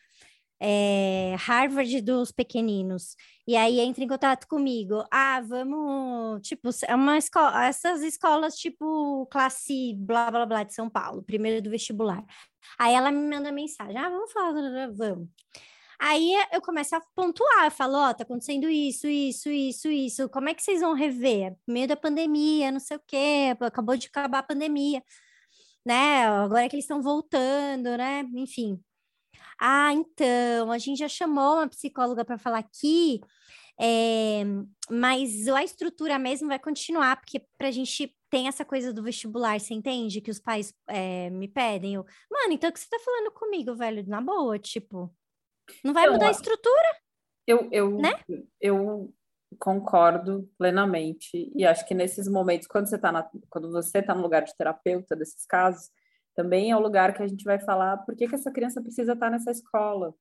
é, Harvard dos pequeninos. E aí entra em contato comigo. Ah, vamos, tipo, é uma escola, essas escolas tipo classe blá blá blá de São Paulo, primeiro do vestibular. Aí ela me manda mensagem: "Ah, vamos falar, vamos". Aí eu começo a pontuar, eu falo, ó, oh, tá acontecendo isso, isso, isso, isso. Como é que vocês vão rever? Meio da pandemia, não sei o quê, acabou de acabar a pandemia, né? Agora é que eles estão voltando, né? Enfim. Ah, então, a gente já chamou uma psicóloga para falar aqui, é, mas a estrutura mesmo vai continuar, porque para a gente tem essa coisa do vestibular, você entende? Que os pais é, me pedem. Eu, Mano, então o que você tá falando comigo, velho? Na boa, tipo, não vai eu, mudar a estrutura? Eu, eu, né? eu concordo plenamente. E acho que nesses momentos, quando você está quando você está no lugar de terapeuta desses casos, também é o lugar que a gente vai falar por que, que essa criança precisa estar nessa escola.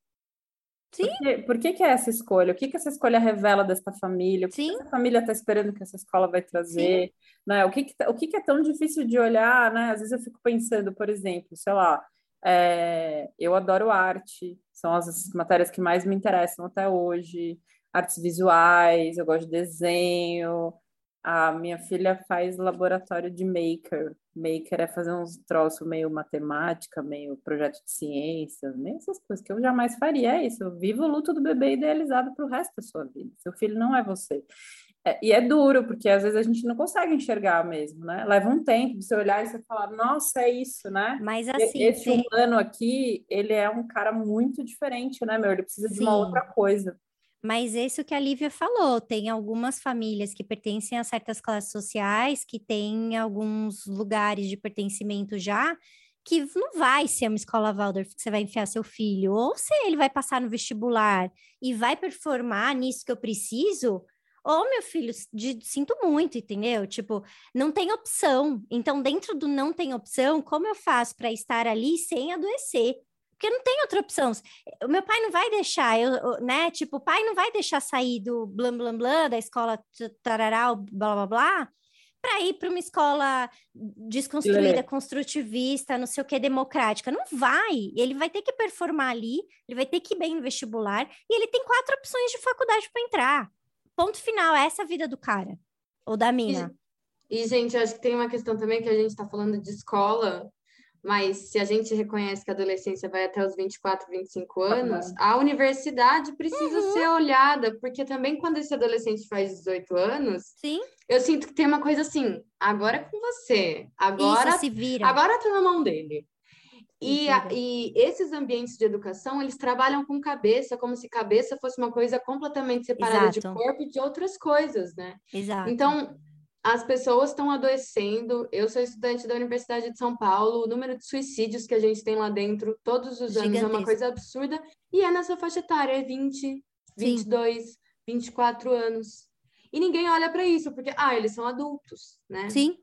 Sim. Por, que, por que, que é essa escolha? O que, que essa escolha revela desta família? O que, que essa família está esperando que essa escola vai trazer? Né? O, que, que, tá, o que, que é tão difícil de olhar? Né? Às vezes eu fico pensando, por exemplo, sei lá, é, eu adoro arte, são as matérias que mais me interessam até hoje, artes visuais, eu gosto de desenho, a minha filha faz laboratório de maker. Maker é fazer uns troços meio matemática, meio projeto de ciência, meio essas coisas que eu jamais faria. É isso, eu vivo o luto do bebê idealizado para o resto da sua vida. Seu filho não é você. É, e é duro, porque às vezes a gente não consegue enxergar mesmo, né? Leva um tempo de você olhar e você falar, nossa, é isso, né? Mas assim. Esse tem... humano aqui, ele é um cara muito diferente, né, meu? Ele precisa Sim. de uma outra coisa. Mas isso que a Lívia falou, tem algumas famílias que pertencem a certas classes sociais, que têm alguns lugares de pertencimento já, que não vai ser uma escola Waldorf que você vai enfiar seu filho, ou se ele vai passar no vestibular e vai performar nisso que eu preciso, ou meu filho, de, sinto muito, entendeu? Tipo, não tem opção. Então, dentro do não tem opção, como eu faço para estar ali sem adoecer? Porque não tem outra opção. O meu pai não vai deixar, eu, né? Tipo, o pai não vai deixar sair do blam blam blam da escola tarará, blá blá blá, para ir para uma escola desconstruída, construtivista, não sei o que, democrática. Não vai. Ele vai ter que performar ali, ele vai ter que ir bem no vestibular, e ele tem quatro opções de faculdade para entrar. Ponto final, essa é a vida do cara ou da mina. E, e gente, acho que tem uma questão também que a gente está falando de escola, mas se a gente reconhece que a adolescência vai até os 24, 25 anos, a universidade precisa uhum. ser olhada, porque também quando esse adolescente faz 18 anos, Sim. eu sinto que tem uma coisa assim, agora é com você, agora, Isso, se vira. agora tá na mão dele. E, a, e, esses ambientes de educação, eles trabalham com cabeça, como se cabeça fosse uma coisa completamente separada Exato. de corpo e de outras coisas, né? Exato. Então, as pessoas estão adoecendo. Eu sou estudante da Universidade de São Paulo. O número de suicídios que a gente tem lá dentro todos os anos Gigantesco. é uma coisa absurda. E é nessa faixa etária, é 20, 22, Sim. 24 anos. E ninguém olha para isso, porque, ah, eles são adultos, né? Sim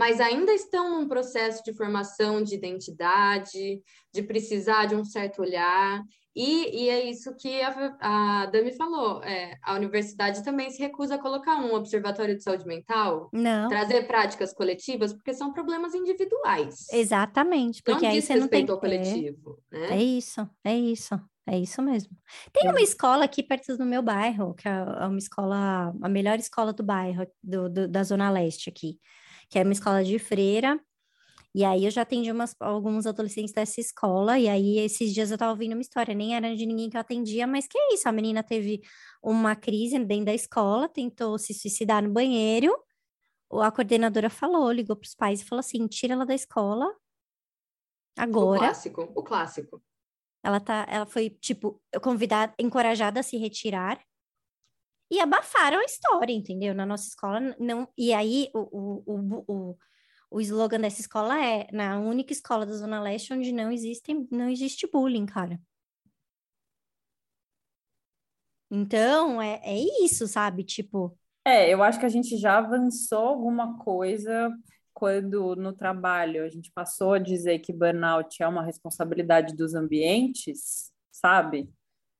mas ainda estão num processo de formação de identidade, de precisar de um certo olhar. E, e é isso que a, a Dami falou. É, a universidade também se recusa a colocar um observatório de saúde mental, não. trazer práticas coletivas, porque são problemas individuais. Exatamente, porque não aí você não tem ao coletivo. Né? É isso, é isso. É isso mesmo. Tem uma escola aqui perto do meu bairro, que é, é uma escola, a melhor escola do bairro, do, do da Zona Leste aqui que é uma escola de freira. E aí eu já atendi umas, alguns adolescentes dessa escola, e aí esses dias eu tava ouvindo uma história, nem era de ninguém que eu atendia, mas que é isso, a menina teve uma crise dentro da escola, tentou se suicidar no banheiro, a coordenadora falou, ligou para os pais e falou assim, tira ela da escola agora. O clássico, o clássico. Ela tá, ela foi, tipo, convidada, encorajada a se retirar, e abafaram a história, entendeu? Na nossa escola, não. E aí, o, o, o, o, slogan dessa escola é: na única escola da Zona Leste onde não, existe não existe bullying, cara. Então, é, é isso, sabe? Tipo. É, eu acho que a gente já avançou alguma coisa quando no trabalho a gente passou a dizer que burnout é uma responsabilidade dos ambientes, sabe?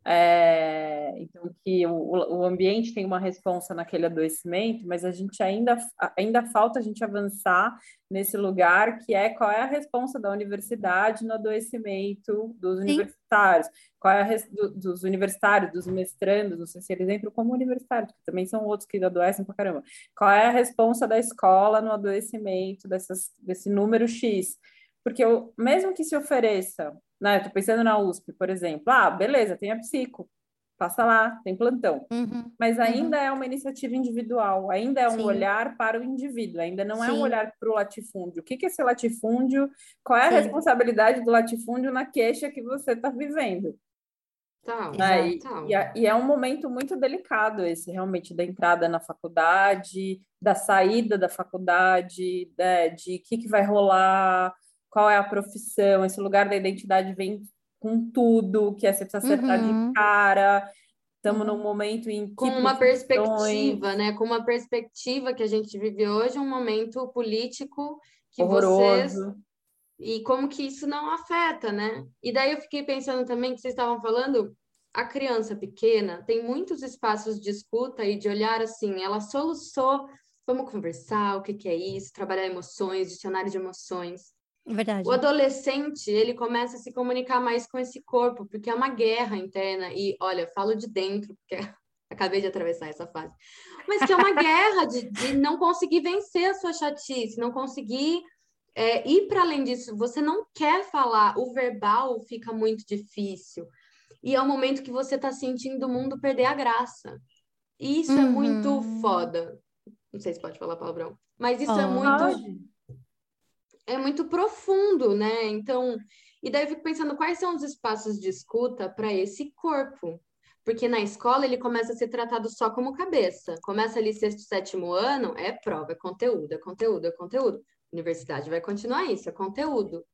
É, então, que o, o ambiente tem uma resposta naquele adoecimento, mas a gente ainda, ainda falta a gente avançar nesse lugar que é qual é a resposta da universidade no adoecimento dos Sim. universitários, qual é a res, do, dos universitários, dos mestrandos, não sei se eles entram como universitários, porque também são outros que adoecem pra caramba. Qual é a resposta da escola no adoecimento dessas, desse número X? Porque eu, mesmo que se ofereça né? Estou pensando na USP, por exemplo. Ah, beleza, tem a psico, passa lá, tem plantão. Uhum, Mas ainda uhum. é uma iniciativa individual, ainda é um Sim. olhar para o indivíduo, ainda não é um olhar para o latifúndio. O que, que é esse latifúndio? Qual é a Sim. responsabilidade do latifúndio na queixa que você está vivendo? Tá, né? e, e, é, e, é um momento muito delicado esse, realmente, da entrada na faculdade, da saída da faculdade, né? de o que, que vai rolar, qual é a profissão, esse lugar da identidade vem com tudo, que é você precisa acertar uhum. de cara. Estamos uhum. num momento em que com uma perspectiva, né? Com uma perspectiva que a gente vive hoje, um momento político que Horroroso. vocês e como que isso não afeta, né? E daí eu fiquei pensando também que vocês estavam falando a criança pequena tem muitos espaços de escuta e de olhar assim, ela soluçou, vamos conversar, o que, que é isso, trabalhar emoções, dicionário de emoções. Verdade. O adolescente, ele começa a se comunicar mais com esse corpo, porque é uma guerra interna. E, olha, falo de dentro, porque acabei de atravessar essa fase. Mas que é uma guerra de, de não conseguir vencer a sua chatice, não conseguir é, ir para além disso. Você não quer falar, o verbal fica muito difícil. E é o momento que você está sentindo o mundo perder a graça. E isso uhum. é muito uhum. foda. Não sei se pode falar palavrão. Mas isso oh, é muito. Pode é muito profundo, né? Então, e daí eu fico pensando quais são os espaços de escuta para esse corpo. Porque na escola ele começa a ser tratado só como cabeça. Começa ali sexto, sétimo ano, é prova, é conteúdo, é conteúdo, é conteúdo. Universidade vai continuar isso, é conteúdo.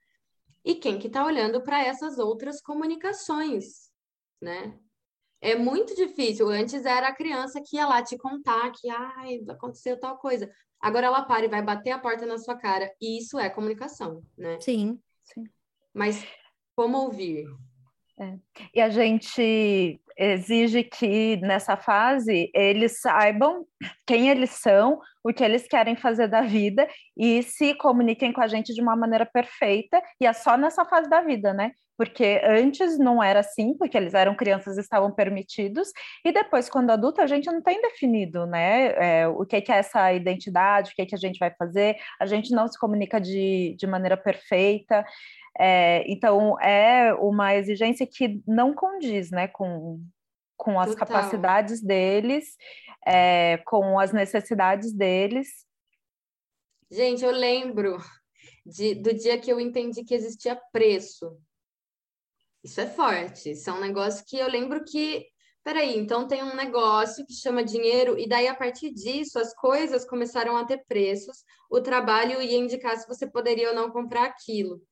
E quem que está olhando para essas outras comunicações, né? É muito difícil. Antes era a criança que ia lá te contar que ai, aconteceu tal coisa. Agora ela para e vai bater a porta na sua cara. E isso é comunicação, né? Sim, sim. Mas como ouvir? É. E a gente exige que nessa fase eles saibam quem eles são, o que eles querem fazer da vida e se comuniquem com a gente de uma maneira perfeita, e é só nessa fase da vida, né? Porque antes não era assim, porque eles eram crianças e estavam permitidos, e depois, quando adulto, a gente não tem definido, né, é, o que, que é essa identidade, o que, que a gente vai fazer, a gente não se comunica de, de maneira perfeita, é, então é uma exigência que não condiz, né, com, com as Total. capacidades deles, é, com as necessidades deles. Gente, eu lembro de, do dia que eu entendi que existia preço. Isso é forte, isso é um negócio que eu lembro que. Peraí, então tem um negócio que chama dinheiro, e daí a partir disso as coisas começaram a ter preços, o trabalho ia indicar se você poderia ou não comprar aquilo.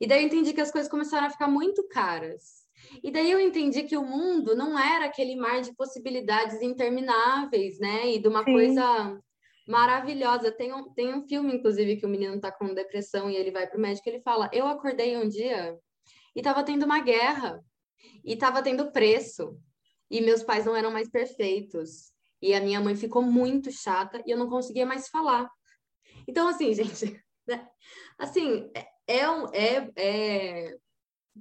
E daí eu entendi que as coisas começaram a ficar muito caras. E daí eu entendi que o mundo não era aquele mar de possibilidades intermináveis, né? E de uma Sim. coisa maravilhosa. Tem um, tem um filme, inclusive, que o menino tá com depressão e ele vai pro médico e ele fala: Eu acordei um dia e tava tendo uma guerra, e tava tendo preço, e meus pais não eram mais perfeitos. E a minha mãe ficou muito chata e eu não conseguia mais falar. Então, assim, gente, né? assim, é, é, um, é, é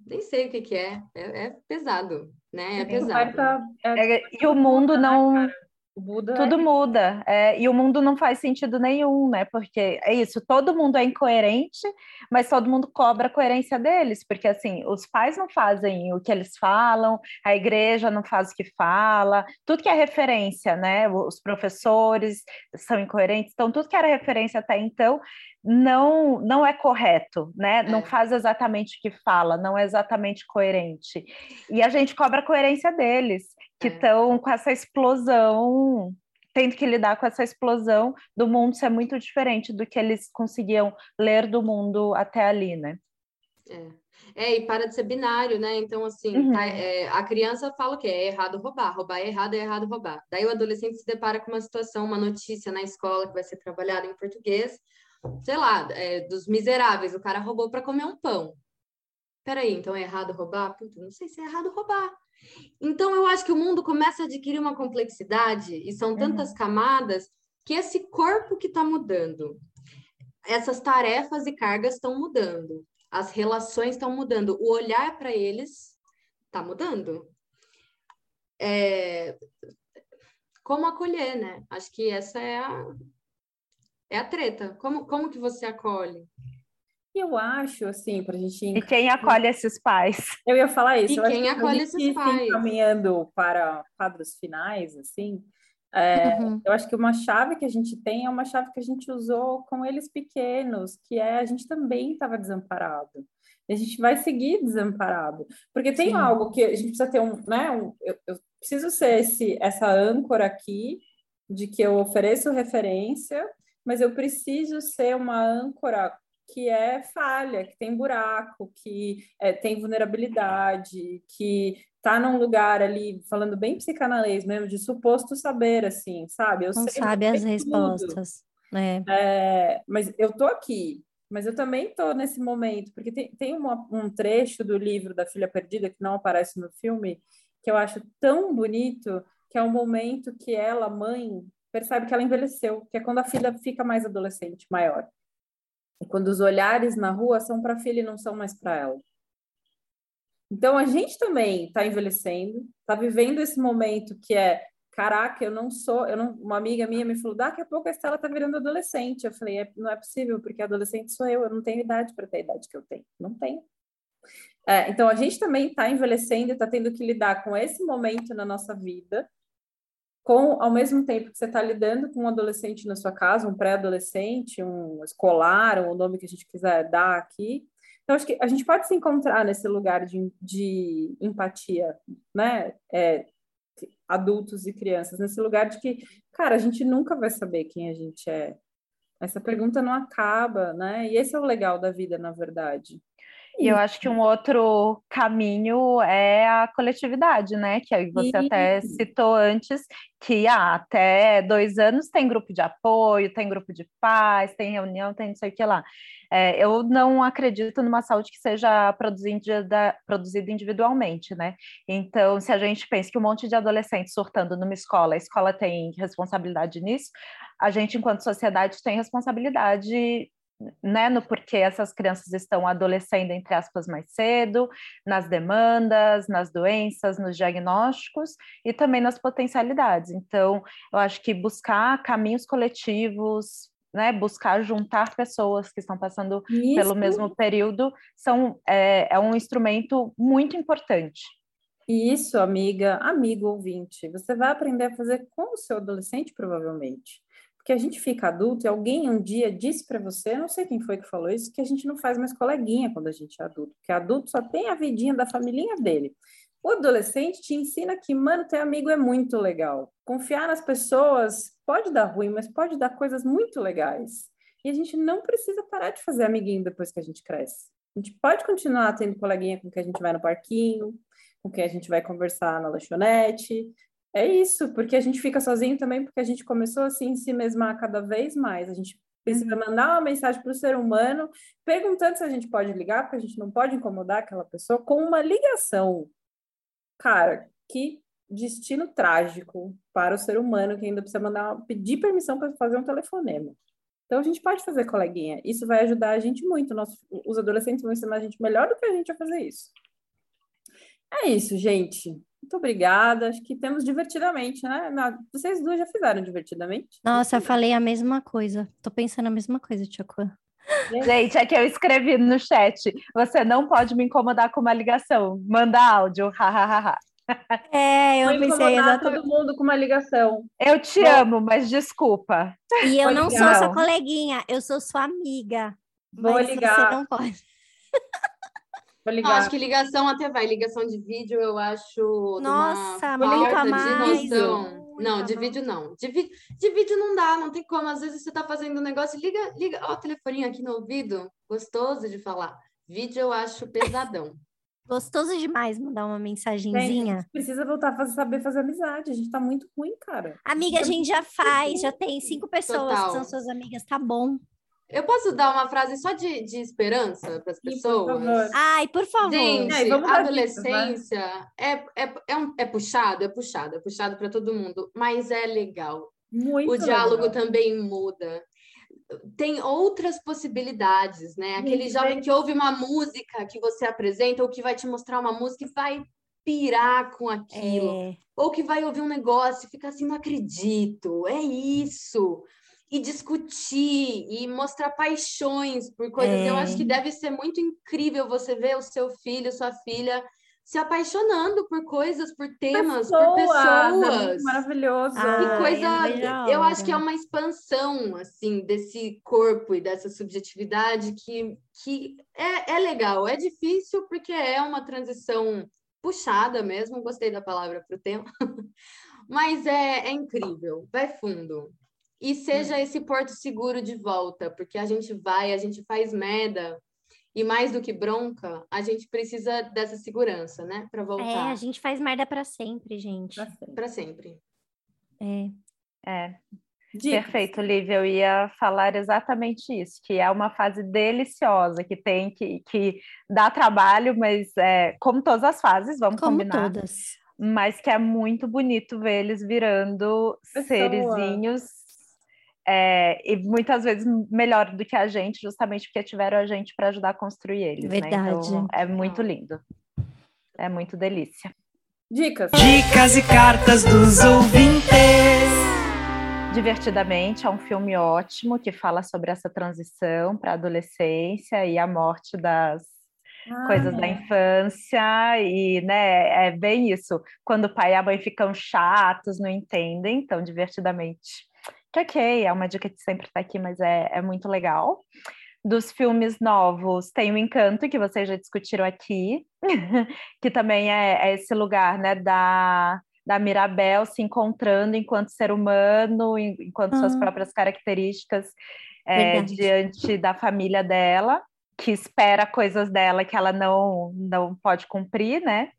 nem sei o que, que é. é. é pesado, né? É pesado. É, e o mundo não. Muda tudo é... muda, é, e o mundo não faz sentido nenhum, né? Porque é isso, todo mundo é incoerente, mas todo mundo cobra a coerência deles, porque assim, os pais não fazem o que eles falam, a igreja não faz o que fala, tudo que é referência, né? Os professores são incoerentes, então tudo que era referência até então não não é correto, né? É. Não faz exatamente o que fala, não é exatamente coerente. E a gente cobra a coerência deles, que estão é. com essa explosão, tendo que lidar com essa explosão do mundo ser muito diferente do que eles conseguiam ler do mundo até ali, né? É. É, e para de ser binário, né? Então, assim, uhum. tá, é, a criança fala o quê? É errado roubar, roubar é errado, é errado roubar. Daí o adolescente se depara com uma situação, uma notícia na escola que vai ser trabalhada em português, sei lá, é, dos miseráveis, o cara roubou para comer um pão. Peraí, então é errado roubar? Puta, não sei se é errado roubar. Então, eu acho que o mundo começa a adquirir uma complexidade e são tantas uhum. camadas que esse corpo que está mudando, essas tarefas e cargas estão mudando, as relações estão mudando, o olhar para eles está mudando. É... Como acolher, né? Acho que essa é a, é a treta. Como, como que você acolhe? Eu acho, assim, para a gente. E quem acolhe esses pais? Eu ia falar isso. E eu quem acolhe esses pais? Caminhando para quadros finais, assim, é, uhum. eu acho que uma chave que a gente tem é uma chave que a gente usou com eles pequenos, que é a gente também estava desamparado. E a gente vai seguir desamparado. Porque tem Sim. algo que a gente precisa ter um, né? Um, eu, eu preciso ser esse, essa âncora aqui de que eu ofereço referência mas eu preciso ser uma âncora que é falha, que tem buraco, que é, tem vulnerabilidade, que está num lugar ali, falando bem psicanalês mesmo, de suposto saber, assim, sabe? Eu Não sabe as respostas. É. É, mas eu tô aqui, mas eu também tô nesse momento, porque tem, tem uma, um trecho do livro da Filha Perdida, que não aparece no filme, que eu acho tão bonito, que é um momento que ela, mãe, percebe que ela envelheceu, que é quando a filha fica mais adolescente, maior. E quando os olhares na rua são para a filha e não são mais para ela. Então a gente também está envelhecendo, está vivendo esse momento que é, caraca, eu não sou, eu não, uma amiga minha me falou, daqui a pouco a Estela está virando adolescente. Eu falei, é, não é possível, porque adolescente sou eu, eu não tenho idade para ter a idade que eu tenho, não tenho. É, então a gente também está envelhecendo, está tendo que lidar com esse momento na nossa vida com ao mesmo tempo que você está lidando com um adolescente na sua casa, um pré-adolescente, um escolar, ou o nome que a gente quiser dar aqui. Então, acho que a gente pode se encontrar nesse lugar de, de empatia, né? É, adultos e crianças, nesse lugar de que, cara, a gente nunca vai saber quem a gente é. Essa pergunta não acaba, né? E esse é o legal da vida, na verdade. E eu acho que um outro caminho é a coletividade, né? Que você até citou antes, que ah, até dois anos tem grupo de apoio, tem grupo de paz, tem reunião, tem não sei o que lá. É, eu não acredito numa saúde que seja produzida, produzida individualmente, né? Então, se a gente pensa que um monte de adolescentes surtando numa escola, a escola tem responsabilidade nisso, a gente, enquanto sociedade, tem responsabilidade né, no porquê essas crianças estão adolescendo, entre aspas, mais cedo, nas demandas, nas doenças, nos diagnósticos e também nas potencialidades. Então, eu acho que buscar caminhos coletivos, né, buscar juntar pessoas que estão passando Isso. pelo mesmo período são, é, é um instrumento muito importante. Isso, amiga, amigo ouvinte, você vai aprender a fazer com o seu adolescente, provavelmente. Porque a gente fica adulto e alguém um dia disse para você, não sei quem foi que falou isso, que a gente não faz mais coleguinha quando a gente é adulto, que adulto só tem a vidinha da família dele. O adolescente te ensina que, mano, ter amigo é muito legal. Confiar nas pessoas pode dar ruim, mas pode dar coisas muito legais. E a gente não precisa parar de fazer amiguinho depois que a gente cresce. A gente pode continuar tendo coleguinha com quem a gente vai no parquinho, com quem a gente vai conversar na lanchonete. É isso, porque a gente fica sozinho também, porque a gente começou assim se mesmar cada vez mais. A gente precisa uhum. mandar uma mensagem para o ser humano, perguntando se a gente pode ligar, porque a gente não pode incomodar aquela pessoa com uma ligação. Cara, que destino trágico para o ser humano que ainda precisa mandar pedir permissão para fazer um telefonema. Então a gente pode fazer coleguinha. Isso vai ajudar a gente muito. Nosso, os adolescentes vão ensinar a gente melhor do que a gente a fazer isso. É isso, gente. Muito obrigada. Acho que temos divertidamente, né? Vocês duas já fizeram divertidamente? Nossa, eu falei a mesma coisa. Tô pensando a mesma coisa, Tchakua. Gente, é que eu escrevi no chat. Você não pode me incomodar com uma ligação. Manda áudio. Hahaha. É, eu Vou pensei exatamente. todo mundo com uma ligação. Eu te Bom. amo, mas desculpa. E eu não ligar. sou sua coleguinha, eu sou sua amiga. Vou ligar. Você não pode. Vou ligar. Não, acho que ligação até vai. Ligação de vídeo eu acho. Nossa, muito mais. De noção. Não, de vídeo não. De, vi... de vídeo não dá, não tem como. Às vezes você tá fazendo um negócio, liga, liga, ó, o telefoninho aqui no ouvido, gostoso de falar. Vídeo eu acho pesadão. Gostoso demais mandar uma mensagenzinha. Gente, precisa voltar a saber fazer amizade. A gente tá muito ruim, cara. Amiga, a gente já faz, já tem cinco pessoas Total. que são suas amigas, tá bom. Eu posso dar uma frase só de, de esperança para as pessoas? Por Ai, por favor. Gente, adolescência é, é, é, um, é puxado, é puxado, é puxado para todo mundo, mas é legal. Muito o diálogo legal. também muda. Tem outras possibilidades, né? Aquele Sim, jovem que ouve uma música que você apresenta, ou que vai te mostrar uma música e vai pirar com aquilo. É. Ou que vai ouvir um negócio e fica assim, não acredito, é isso e discutir e mostrar paixões por coisas. É. Eu acho que é. deve ser muito incrível você ver o seu filho, sua filha se apaixonando por coisas, por temas, pessoas, por pessoas. É maravilhoso. Ah, e coisa, eu acho que é uma expansão assim desse corpo e dessa subjetividade que, que é, é legal. É difícil porque é uma transição puxada mesmo. Gostei da palavra para o tema, mas é, é incrível. Vai fundo e seja hum. esse porto seguro de volta, porque a gente vai, a gente faz merda, e mais do que bronca, a gente precisa dessa segurança, né, para voltar. É, a gente faz merda para sempre, gente. Para sempre. É. É. Dicas. Perfeito, Lívia. Eu ia falar exatamente isso, que é uma fase deliciosa, que tem que, que dá trabalho, mas é, como todas as fases, vamos como combinar. Todas. Mas que é muito bonito ver eles virando Pessoa. serizinhos é, e muitas vezes melhor do que a gente, justamente porque tiveram a gente para ajudar a construir eles. Verdade. Né? Então, é muito lindo. É muito delícia. Dicas. Dicas e cartas dos ouvintes. Divertidamente é um filme ótimo que fala sobre essa transição para a adolescência e a morte das ah, coisas é. da infância e né é bem isso quando o pai e a mãe ficam chatos não entendem então divertidamente que ok, é uma dica que sempre está aqui, mas é, é muito legal. Dos filmes novos, tem o Encanto, que vocês já discutiram aqui, que também é, é, esse lugar, né, da, da Mirabel se encontrando enquanto ser humano, enquanto suas ah. próprias características é, diante da família dela, que espera coisas dela que ela não, não pode cumprir, né?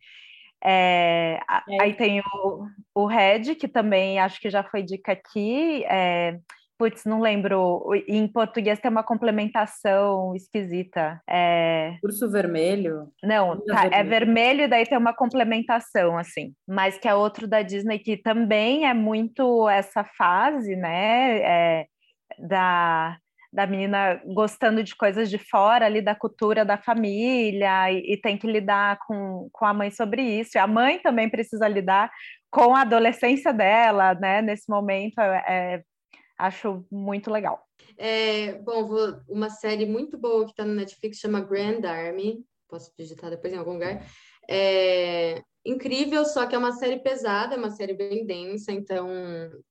É, é. Aí tem o, o Red, que também acho que já foi dica aqui. É, putz, não lembro. Em português tem uma complementação esquisita. É... Urso vermelho? Não, tá, é vermelho e daí tem uma complementação, assim. Mas que é outro da Disney que também é muito essa fase, né? É, da da menina gostando de coisas de fora ali da cultura da família e, e, tem que lidar com, com a mãe sobre isso. E a mãe também precisa lidar com a adolescência dela, né? Nesse momento, é, é acho muito legal. É, bom, vou, uma série muito boa que está no Netflix chama Grand Army. Posso digitar depois em algum lugar. É, incrível, só que é uma série pesada, é uma série bem densa, então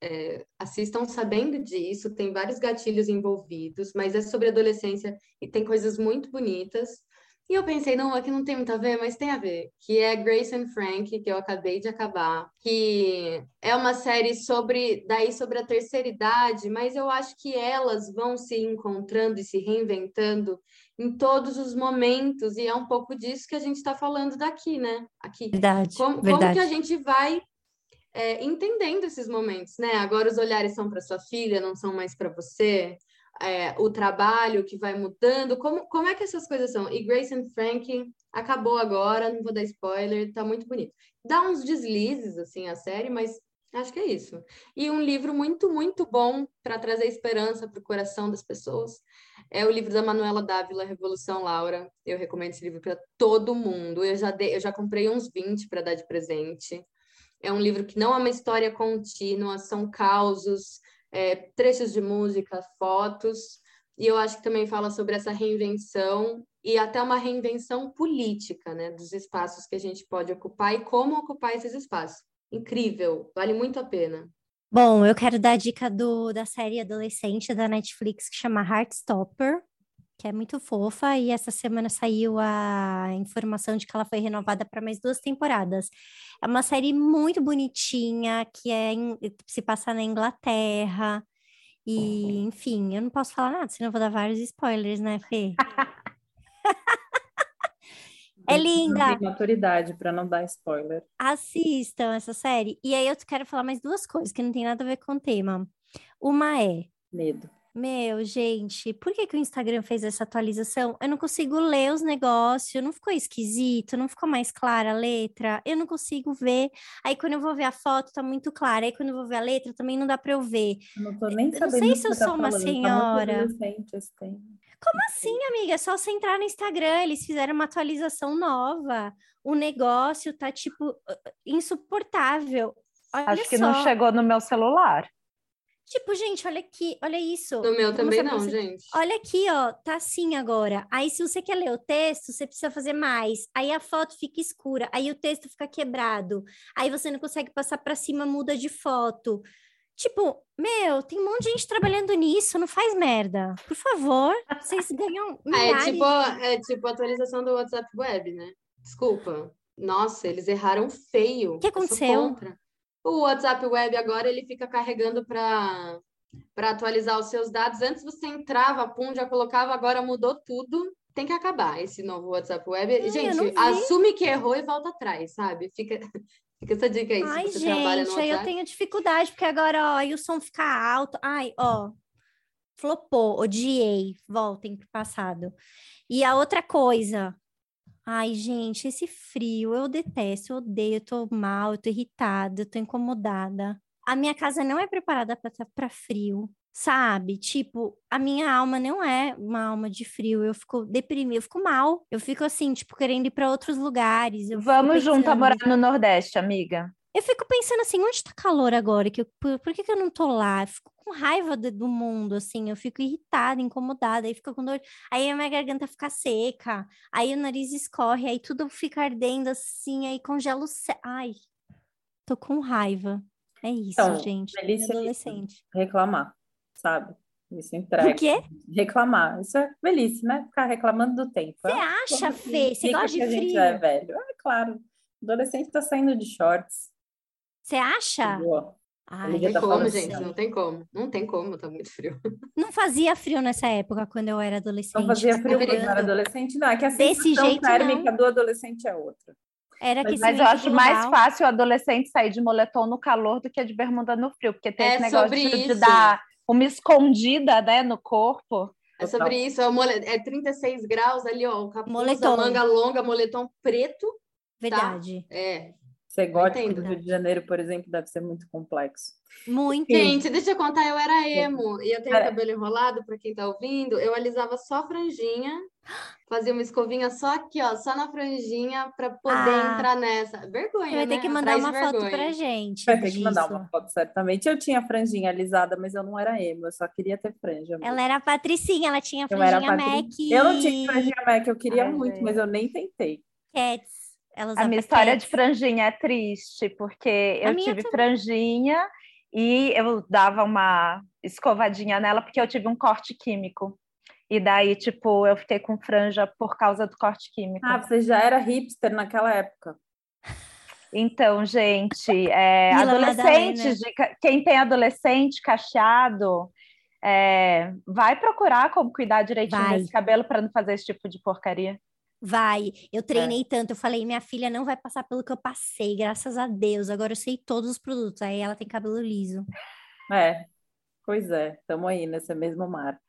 é, assistam sabendo disso, tem vários gatilhos envolvidos, mas é sobre adolescência e tem coisas muito bonitas. E eu pensei, não, aqui não tem muito a ver, mas tem a ver, que é Grace and Frank, que eu acabei de acabar, que é uma série sobre, daí sobre a terceira idade, mas eu acho que elas vão se encontrando e se reinventando em todos os momentos, e é um pouco disso que a gente está falando daqui, né? Aqui. Verdade, como, verdade. como que a gente vai é, entendendo esses momentos, né? Agora os olhares são para sua filha, não são mais para você. É, o trabalho que vai mudando, como, como é que essas coisas são? E Grace and Frank acabou agora, não vou dar spoiler, tá muito bonito. Dá uns deslizes, assim, a série, mas acho que é isso. E um livro muito, muito bom para trazer esperança para o coração das pessoas é o livro da Manuela Dávila, Revolução Laura. Eu recomendo esse livro para todo mundo. Eu já, eu já comprei uns 20 para dar de presente. É um livro que não é uma história contínua, são causos, é, trechos de música, fotos. E eu acho que também fala sobre essa reinvenção e até uma reinvenção política, né, dos espaços que a gente pode ocupar e como ocupar esses espaços. Incrível, vale muito a pena. Bom, eu quero dar a dica do, da série adolescente da Netflix que chama Heartstopper, que é muito fofa, e essa semana saiu a informação de que ela foi renovada para mais duas temporadas. É uma série muito bonitinha, que é em, se passa na Inglaterra, e, enfim, eu não posso falar nada, senão eu vou dar vários spoilers, né, Fê? É linda. Tem maturidade para não dar spoiler. Assistam essa série. E aí eu quero falar mais duas coisas que não tem nada a ver com o tema. Uma é. Medo. Meu, gente, por que, que o Instagram fez essa atualização? Eu não consigo ler os negócios, não ficou esquisito, não ficou mais clara a letra, eu não consigo ver. Aí quando eu vou ver a foto, tá muito clara. Aí quando eu vou ver a letra, também não dá para eu ver. Eu não tô nem sabendo. Não sei se eu tá sou uma falando. senhora. Tá muito esse tema. Como assim, amiga? É só você entrar no Instagram, eles fizeram uma atualização nova. O negócio tá, tipo, insuportável. Olha Acho que só. não chegou no meu celular. Tipo, gente, olha aqui, olha isso. No meu também não, você. gente. Olha aqui, ó, tá assim agora. Aí, se você quer ler o texto, você precisa fazer mais. Aí a foto fica escura, aí o texto fica quebrado. Aí você não consegue passar para cima, muda de foto. Tipo, meu, tem um monte de gente trabalhando nisso, não faz merda. Por favor, vocês ganham Ah, é milhares. tipo, é tipo a atualização do WhatsApp Web, né? Desculpa. Nossa, eles erraram feio. O que Eu sou aconteceu? contra. O WhatsApp Web agora ele fica carregando para para atualizar os seus dados. Antes você entrava, pum, já colocava, agora mudou tudo. Tem que acabar esse novo WhatsApp Web. não Gente, assume que errou e volta atrás, sabe? Fica, fica essa dica aí. Ai, gente, aí eu tenho dificuldade, porque agora, ó, aí o som fica alto. Ai, ó, flopou, odiei. Voltem pro passado. E a outra coisa. Ai, gente, esse frio, eu detesto, eu odeio, eu tô mal, eu tô irritada, eu tô incomodada. A minha casa não é preparada para frio, sabe? Tipo, a minha alma não é uma alma de frio, eu fico deprimida, eu fico mal. Eu fico assim, tipo, querendo ir para outros lugares. Vamos junto a morar no Nordeste, amiga. Eu fico pensando assim, onde tá calor agora? Que eu- por, por que, que eu não tô lá? Eu fico com raiva do, do mundo, assim, eu fico irritada, incomodada, aí fica com dor, aí a minha garganta fica seca, aí o nariz escorre, aí tudo fica ardendo assim, aí congela o cé- Ai, tô com raiva. É isso, Então, gente. velhice adolescente. Reclamar, sabe? Isso O entrega. quê? Reclamar. Isso é velhice, né? Ficar reclamando do tempo. Você É acha, Fê? Você gosta de a gente frio? é velho. É claro. Adolescente tá saindo de shorts. Você acha? Boa. Ai, Não tem tá como, falando gente, não tem como. Não tem como, tá muito frio. não fazia frio nessa época, quando eu era adolescente. Não fazia frio quando Lembrando. era adolescente, não. É que a Desse sensação jeito, térmica do adolescente é outra. Era Mas, aquecimento eu acho mais global. fácil o adolescente sair de moletom no calor do que de bermuda no frio, porque tem É esse negócio de, dar uma escondida né, no corpo. É Total. sobre isso, é, o mole... é 36 graus ali, ó, o capuz, Moletom. manga longa, moletom preto, Verdade. é, Ser gótico do Rio de Janeiro, por exemplo, deve ser muito complexo. Muito. Gente, deixa eu contar, eu era emo e eu tenho é. cabelo enrolado, para quem tá ouvindo, eu alisava só franjinha, fazia uma escovinha só aqui, ó, só na franjinha para poder ah, entrar nessa. Vergonha, Vai ter né? que mandar Atrás uma vergonha. foto pra gente. Vai ter disso. que mandar uma foto, certamente. Eu tinha franjinha alisada, mas eu não era emo, eu só queria ter franja. Ela era patricinha, ela tinha franjinha Mac. Eu não tinha franjinha Mac, eu queria Ai, muito, mas eu nem tentei. Cats a minha história de franjinha é triste, porque eu tive também. franjinha e eu dava uma escovadinha nela porque eu tive um corte químico. E daí, tipo, eu fiquei com franja por causa do corte químico. Ah, você já era hipster naquela época. Então, gente, é, adolescente, de, quem tem adolescente cacheado, é, vai procurar como cuidar direitinho vai. desse cabelo para não fazer esse tipo de porcaria. Vai, eu treinei é. tanto, eu falei, minha filha não vai passar pelo que eu passei, graças a Deus. Agora eu sei todos os produtos. Aí ela tem cabelo liso. É, pois é, estamos aí nesse mesmo mar.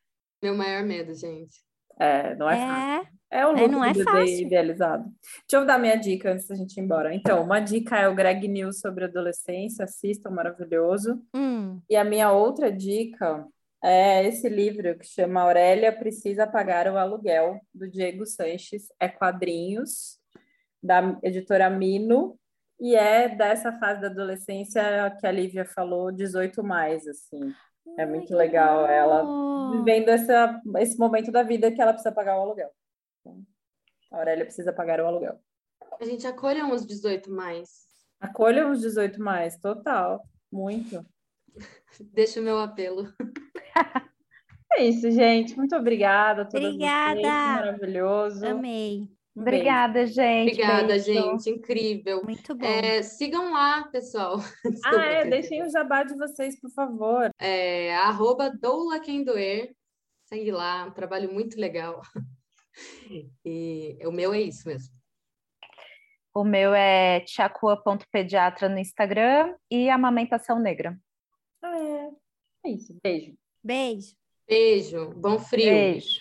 Meu maior medo, gente. É, não é, é fácil. É o look é, não é fácil. idealizado. Deixa eu dar minha dica antes da gente ir embora. Então, uma dica é o Greg News sobre adolescência, assistam, maravilhoso. Hum. E a minha outra dica é esse livro que chama Aurélia Precisa Pagar o Aluguel, do Diego Sanches. É quadrinhos, da editora Mino, e é dessa fase da adolescência que a Lívia falou, 18 mais, assim. É muito legal ela vivendo essa, esse momento da vida que ela precisa pagar o aluguel. A Aurélia precisa pagar o aluguel. A gente acolha uns 18 mais. Acolha uns 18 mais, total. Muito. Deixa o meu apelo. É isso, gente. Muito obrigada. obrigada. Vocês. Maravilhoso. Amei. Um Obrigada, gente. Obrigada, beijo. gente. Incrível. Muito bom. É, sigam lá, pessoal. Desculpa, ah, é, deixem o jabá de vocês, por favor. É, arroba doula quem doer. Segue lá, um trabalho muito legal. E o meu é isso mesmo. O meu é tiacua.pediatra no Instagram e Amamentação Negra. Ah, é. É isso. Beijo. Beijo. Beijo. Bom frio. Beijo.